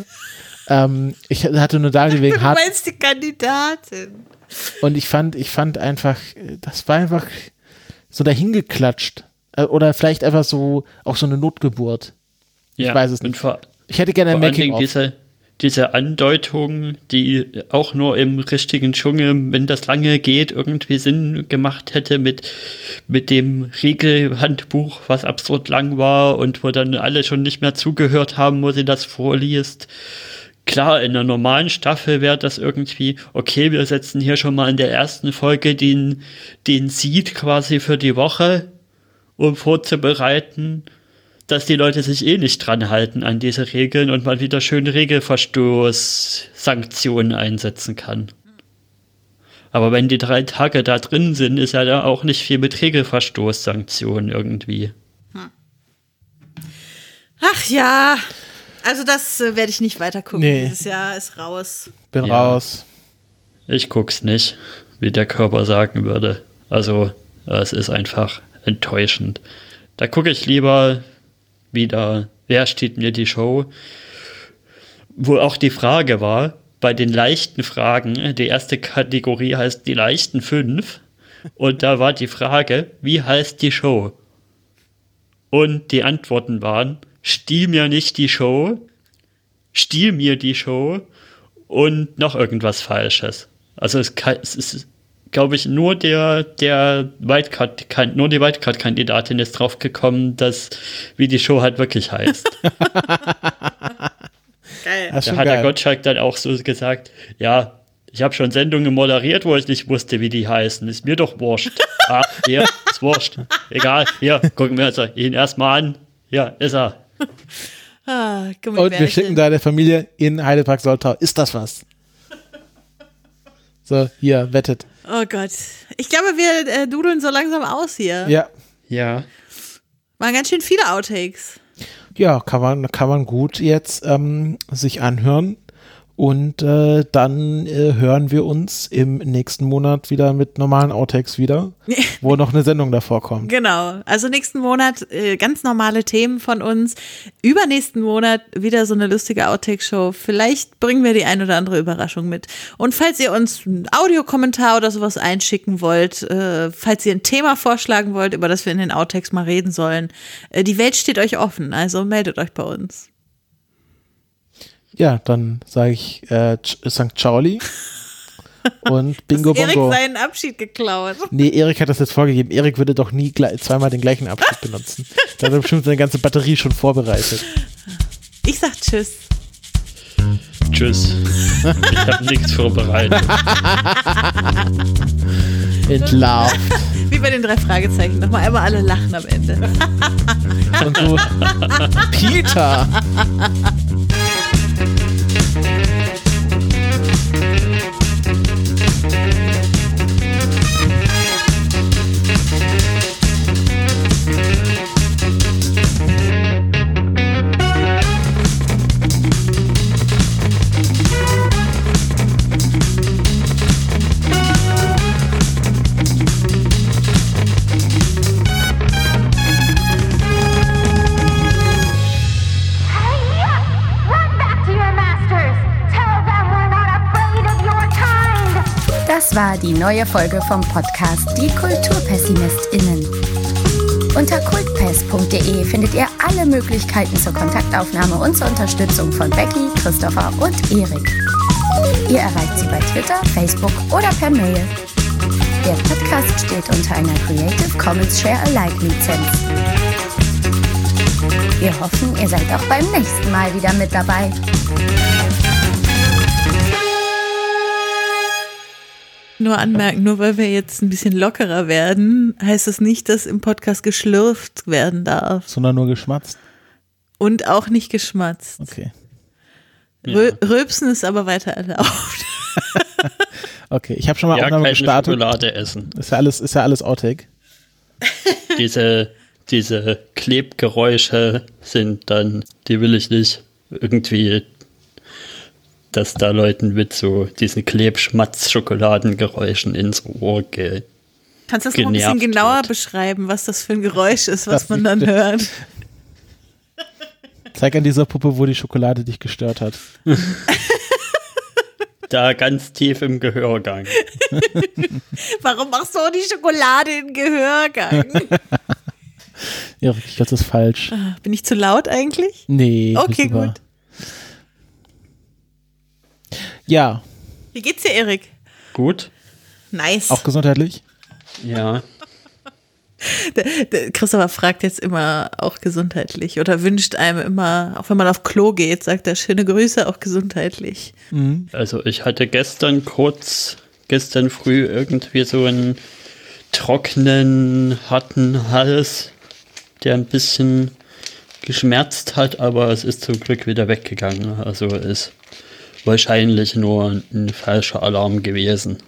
Ähm, ich hatte nur Daniel wegen du hart meinst die Kandidatin. und ich fand, ich fand einfach, äh, das war einfach so dahingeklatscht. Äh, Oder vielleicht einfach so, auch so eine Notgeburt. Ja, weiß es nicht. Vor, Ich hätte gerne ein vor allen Making Dingen of. diese, diese Andeutung, die auch nur im richtigen Dschungel, wenn das lange geht, irgendwie Sinn gemacht hätte mit, mit dem Regelhandbuch, was absurd lang war und wo dann alle schon nicht mehr zugehört haben, wo sie das vorliest. Klar, in einer normalen Staffel wäre das irgendwie, okay, wir setzen hier schon mal in der ersten Folge den, den Seed quasi für die Woche, um vorzubereiten, dass die Leute sich eh nicht dran halten an diese Regeln und man wieder schön Regelverstoß-Sanktionen einsetzen kann. Aber wenn die drei Tage da drin sind, ist ja da auch nicht viel mit Regelverstoß-Sanktionen irgendwie. Ach ja. Also das äh, werde ich nicht weiter gucken. Nee. Dieses Jahr ist raus. Bin Ja. raus. Ich guck's nicht, wie der Körper sagen würde. Also, es ist einfach enttäuschend. Da gucke ich lieber wieder, wer steht mir die Show? Wo auch die Frage war, bei den leichten Fragen, die erste Kategorie heißt die leichten fünf. Und da war die Frage, wie heißt die Show? Und die Antworten waren, stiehl mir nicht die Show, stiehl mir die Show und noch irgendwas Falsches. Also es, es ist, glaube ich, nur der, der Wildcard, nur die Wildcard-Kandidatin ist drauf gekommen, dass, wie die Show halt wirklich heißt. Geil. Da hat der. Gottschalk dann auch so gesagt, ja, ich habe schon Sendungen moderiert, wo ich nicht wusste, wie die heißen. Ist mir doch wurscht. ah, hier, ist wurscht. Egal, hier, gucken wir uns ihn erstmal an. Ja, ist er. Ah, Und wir schicken deine Familie in Heidepark Soltau. Ist das was? So, hier, wettet. Oh Gott. Ich glaube, wir äh, dudeln so langsam aus hier. Ja. Ja. Waren ganz schön viele Outtakes. Ja, kann man, kann man gut jetzt ähm, sich anhören. Und äh, dann äh, hören wir uns im nächsten Monat wieder mit normalen Outtakes wieder, wo noch eine Sendung davor kommt. Genau. Also nächsten Monat äh, ganz normale Themen von uns. Übernächsten Monat wieder so eine lustige Outtake-Show. Vielleicht bringen wir die ein oder andere Überraschung mit. Und falls ihr uns einen Audiokommentar oder sowas einschicken wollt, äh, falls ihr ein Thema vorschlagen wollt, über das wir in den Outtakes mal reden sollen, äh, die Welt steht euch offen. Also meldet euch bei uns. Ja, dann sage ich äh, St. Charlie und Bingo Erik Bongo. seinen Abschied geklaut. Nee, Erik hat das jetzt vorgegeben. Erik würde doch nie zweimal den gleichen Abschnitt benutzen. Da hat er bestimmt seine ganze Batterie schon vorbereitet. Ich sag Tschüss. Tschüss. Ich habe nichts vorbereitet. Entlarvt. Wie bei den drei Fragezeichen. Nochmal einmal alle lachen am Ende. Und so, Peter! war die neue Folge vom Podcast Die KulturpessimistInnen. Unter kultpest.de findet ihr alle Möglichkeiten zur Kontaktaufnahme und zur Unterstützung von Becky, Christopher und Erik. Ihr erreicht sie bei Twitter, Facebook oder per Mail. Der Podcast steht unter einer Creative Commons Share Alike Lizenz. Wir hoffen, ihr seid auch beim nächsten Mal wieder mit dabei. Nur anmerken, nur weil wir jetzt ein bisschen lockerer werden, heißt das nicht, dass im Podcast geschlürft werden darf. Sondern nur geschmatzt. Und auch nicht geschmatzt. Okay. Rö Röpsen ist aber weiter erlaubt. Okay, ich habe schon mal Ja, Aufnahme gestartet. Schokolade essen. Ist ja alles, ist ja alles Outtake. Diese, diese Klebgeräusche sind dann, die will ich nicht irgendwie, dass da Leuten mit so diesen Klebschmatz-Schokoladengeräuschen ins Ohr geht. Kannst du das noch ein bisschen genauer wird. beschreiben, was das für ein Geräusch ist, was Das man dann hört? Zeig an dieser Puppe, wo die Schokolade dich gestört hat. Da ganz tief im Gehörgang. Warum machst du auch die Schokolade in den Gehörgang? Ja, ich glaube, das ist falsch. Bin ich zu laut eigentlich? Nee. Okay, gut. Ja, Wie geht's dir, Erik? Gut? Nice. auch gesundheitlich. Ja. Christopher fragt jetzt immer auch gesundheitlich oder wünscht einem immer, auch wenn man auf Klo geht, sagt er schöne Grüße, auch gesundheitlich. Also ich hatte gestern kurz, gestern früh irgendwie so einen trockenen, harten Hals, der ein bisschen geschmerzt hat, aber es ist zum Glück wieder weggegangen. Also ist wahrscheinlich nur ein falscher Alarm gewesen.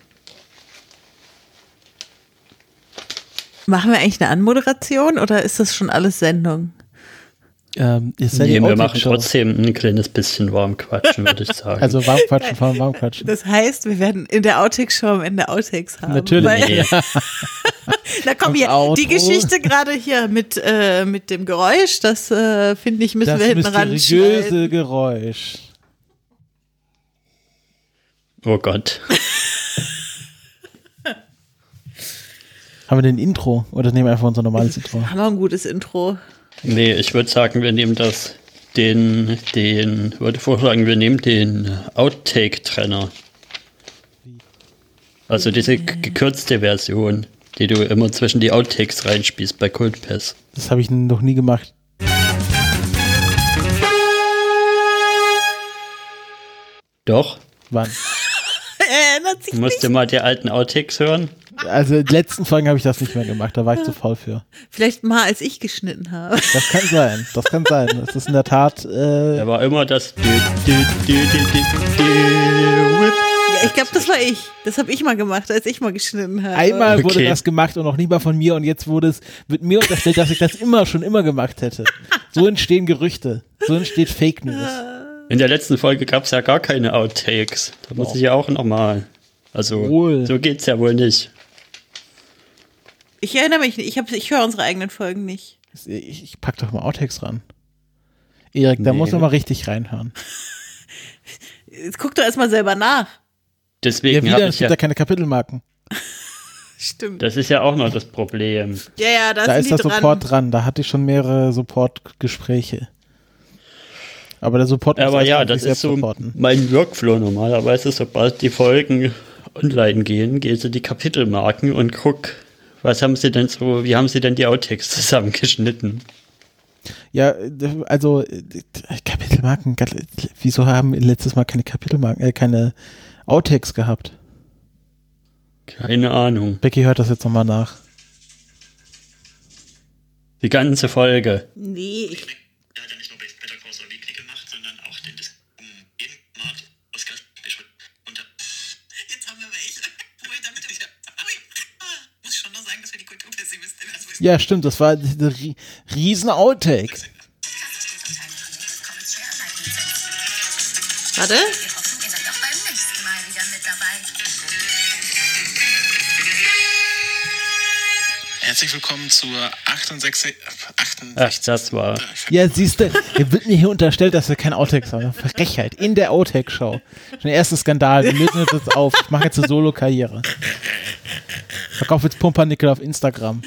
Machen wir eigentlich eine Anmoderation oder ist das schon alles Sendung? Ähm, ist ja Nee, wir machen trotzdem ein kleines bisschen warm quatschen, würde ich sagen. Also warm quatschen, vor warm quatschen. Das heißt, wir werden in der Outtake-Show am Ende Outtakes haben. Natürlich. Weil, nee, na komm Und hier, die Geschichte gerade hier mit, äh, mit dem Geräusch, das äh, finde ich, müssen Das wir hinten ranschneiden. mysteriöse Geräusch. Oh Gott. Haben wir den Intro oder nehmen wir einfach unser normales Intro? Haben wir ein gutes Intro. Nee, ich würde sagen, wir nehmen das, den, den, würde vorschlagen, wir nehmen den Outtake-Trenner. Also diese gekürzte Version, die du immer zwischen die Outtakes reinspielst bei Cultpass. Das habe ich noch nie gemacht. Doch, Wann? Er erinnert sich du musst dir mal die alten Outtakes hören. Also in den letzten Folgen habe ich das nicht mehr gemacht, da war ich zu faul für. vielleicht mal, als ich geschnitten habe. Das kann sein, das kann sein. Das ist in der Tat, äh, Da war immer das. Ja, ich glaube, das war ich. Das habe ich mal gemacht, als ich mal geschnitten habe. einmal wurde Okay. das gemacht und noch nie mal von mir und jetzt wurde es, wird mir unterstellt, dass ich das immer schon immer gemacht hätte. So entstehen Gerüchte, so entsteht Fake News. In der letzten Folge gab es ja gar keine Outtakes. Da muss ich ja auch nochmal. Also, Wohl. so geht's ja wohl nicht. Ich erinnere mich nicht. Ich, hab- ich höre unsere eigenen Folgen nicht. Ich, ich pack doch mal Outtakes ran. Erik, da Nee. muss man mal richtig reinhören. Jetzt guck doch erstmal selber nach. Ja, Deswegen wieder, habe es ich gibt ja. da keine Kapitelmarken. Stimmt. Das ist ja auch noch das Problem. Ja, ja, da, Da sind ist die der dran. Support dran. Da hatte ich schon mehrere Support-Gespräche. Aber der Support muss Aber ja, das ist so supporten. mein Workflow normalerweise. Sobald die Folgen online gehen, gehst du die Kapitelmarken und guck, was haben sie denn so, wie haben sie denn die Outtakes zusammengeschnitten? Ja, also Kapitelmarken. Wieso haben wir letztes Mal keine Kapitelmarken, äh, keine Outtakes gehabt? Keine Ahnung. Becky hört das jetzt nochmal nach. Die ganze Folge. Nee, ich, Er hat ja nicht nur Better Call Saul Weekly gemacht, sondern auch den Dis um eben Markt Oscar Special. Und da, jetzt haben wir welche. Ui, damit wieder. Ui, ah, muss schon noch sagen, dass wir die Kulturpessimistin also ist. Ja, stimmt, das war der ri- riesen Outtake. warte. Wir hoffen, ihr seid auch beim nächsten Mal wieder mit dabei. Herzlich willkommen zur 68. Ach, 68. das war. Ja, siehst du, wird mir hier unterstellt, dass wir kein Outtakes haben. Frechheit. In der Outtake-Show. Schon der erste Skandal. Wir lösen uns jetzt auf. Ich mache jetzt eine Solo-Karriere. Verkauf jetzt Pumpernickel auf Instagram.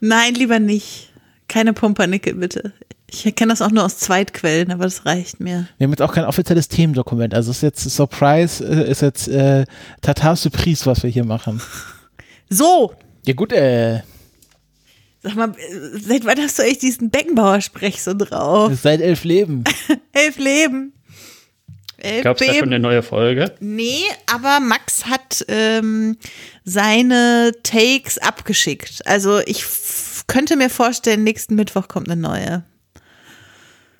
Nein, lieber nicht. Keine Pumpernickel, bitte. Ich kenne das auch nur aus Zweitquellen, aber das reicht mir. Wir haben jetzt auch kein offizielles Themendokument. Also ist jetzt Surprise, äh, ist jetzt äh, Tatar Surprise, was wir hier machen. So, Ja gut, äh, sag mal, seit wann hast du echt diesen Beckenbauer-Sprech so drauf? seit elf Leben. Elf Leben. Elf Gab es da schon eine neue Folge? Nee, aber Max hat ähm, seine Takes abgeschickt. Also ich könnte mir vorstellen, nächsten Mittwoch kommt eine neue.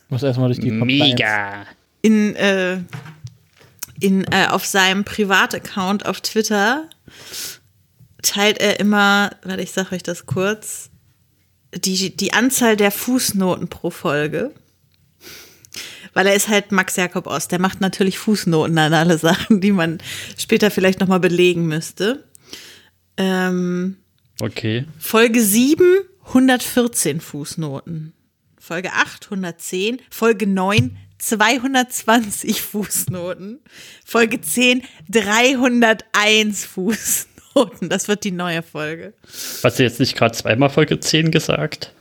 Muss erstmal durch die Compliance. Mega. In, äh, in, äh, auf seinem Privataccount auf Twitter teilt er immer, warte, ich sag euch das kurz, die, die Anzahl der Fußnoten pro Folge. Weil er ist halt Max Jakob Ost. Der macht natürlich Fußnoten an alle Sachen, die man später vielleicht nochmal belegen müsste. Ähm, Okay. Folge 7, 114 Fußnoten. Folge 8, 110. Folge 9, 220 Fußnoten. Folge 10, 301 Fußnoten. Das wird die neue Folge. Hast du jetzt nicht gerade zweimal Folge 10 gesagt?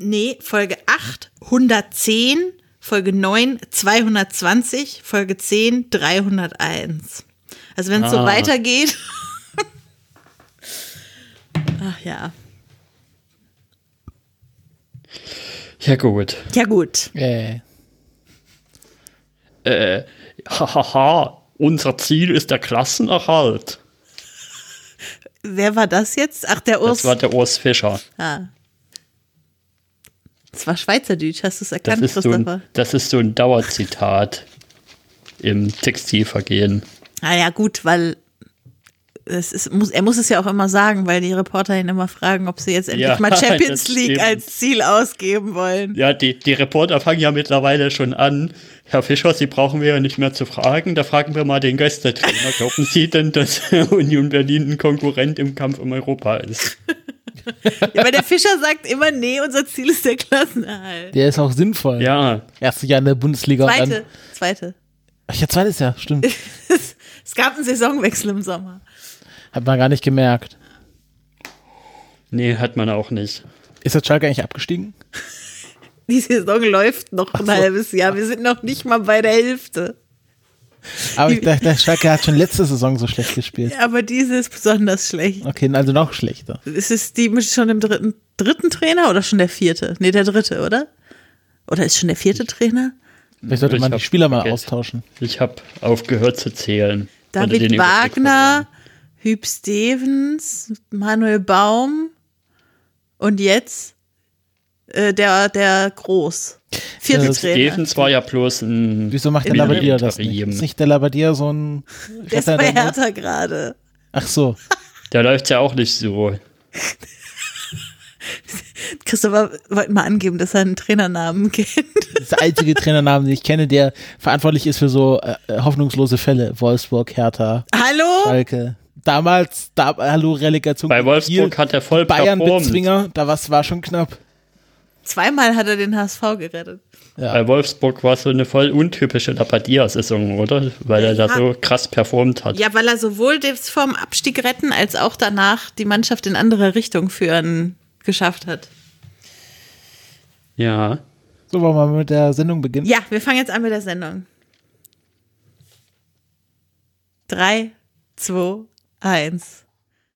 Nee, Folge 8, 110. Folge 9, 220. Folge 10, 301. Also wenn es so Ah. weitergeht. Ach ja. Ja, gut. Ja gut. Äh, Äh, hahaha, unser Ziel ist der Klassenerhalt. Wer war das jetzt? Ach, der Urs. Das war der Urs Fischer. ah. Das war Schweizerdeutsch, hast du es Das erkannt, so Christopher? ein, das ist so ein Dauerzitat im Textilvergehen. Ah ja, gut, weil ist, muss, er muss es ja auch immer sagen, weil die Reporter ihn immer fragen, ob sie jetzt endlich Ja, mal Champions das League stimmt. als Ziel ausgeben wollen. Ja, die, die Reporter fangen ja mittlerweile schon an. Herr Fischer, Sie brauchen wir ja nicht mehr zu fragen. Da fragen wir mal den Gästetrainer. Glauben Sie denn, dass Union Berlin ein Konkurrent im Kampf um Europa ist? Ja, weil der Fischer sagt immer, nee, unser Ziel ist der Klassenerhalt. der ist auch sinnvoll. Ja, Erste Jahr in der Bundesliga und Zweite, dann. zweite. Ach ja, zweites Jahr, stimmt. Es gab einen Saisonwechsel im Sommer. Hat man gar nicht gemerkt. nee, hat man auch nicht. Ist der Schalke eigentlich abgestiegen? Die Saison läuft noch ein so. halbes Jahr. Wir sind noch nicht mal bei der Hälfte. Aber ich dachte, der Schalke hat schon letzte Saison so schlecht gespielt. Aber diese ist besonders schlecht. Okay, also noch schlechter. Ist es die schon im dritten, dritten Trainer oder schon der vierte? Nee, der dritte, oder? Oder ist schon der vierte Trainer? Vielleicht sollte Ich man die Spieler mal vergessen. austauschen. Ich habe aufgehört zu zählen. David Wagner, Hüb Stevens, Manuel Baum und jetzt äh, der, der Groß. Vierte Trainer. Stevens war ja bloß ein. Wieso macht der Im Labadia das nicht? Ist nicht der Labadia so ein Der ist bei? Hertha gerade. Ach so. Der läuft ja auch nicht so. Christopher wollte mal angeben, dass er einen Trainernamen kennt. Das ist der einzige Trainernamen, den ich kenne, der verantwortlich ist für so äh, äh, hoffnungslose Fälle. Wolfsburg, Hertha, Hallo? Schalke. Damals, da, hallo, Relegation. Bei Wolfsburg Kiel, hat er voll Bayern. Bezwinger, da was war schon knapp. Zweimal hat er den HSV gerettet. Bei Wolfsburg war es so eine voll untypische Labadia-Saison, oder? Weil er da Ja. so krass performt hat. Ja, weil er sowohl das vom Abstieg retten als auch danach die Mannschaft in andere Richtung führen geschafft hat. Ja. So, wollen wir mal mit der Sendung beginnen? Ja, wir fangen jetzt an mit der Sendung. Drei, zwei, eins.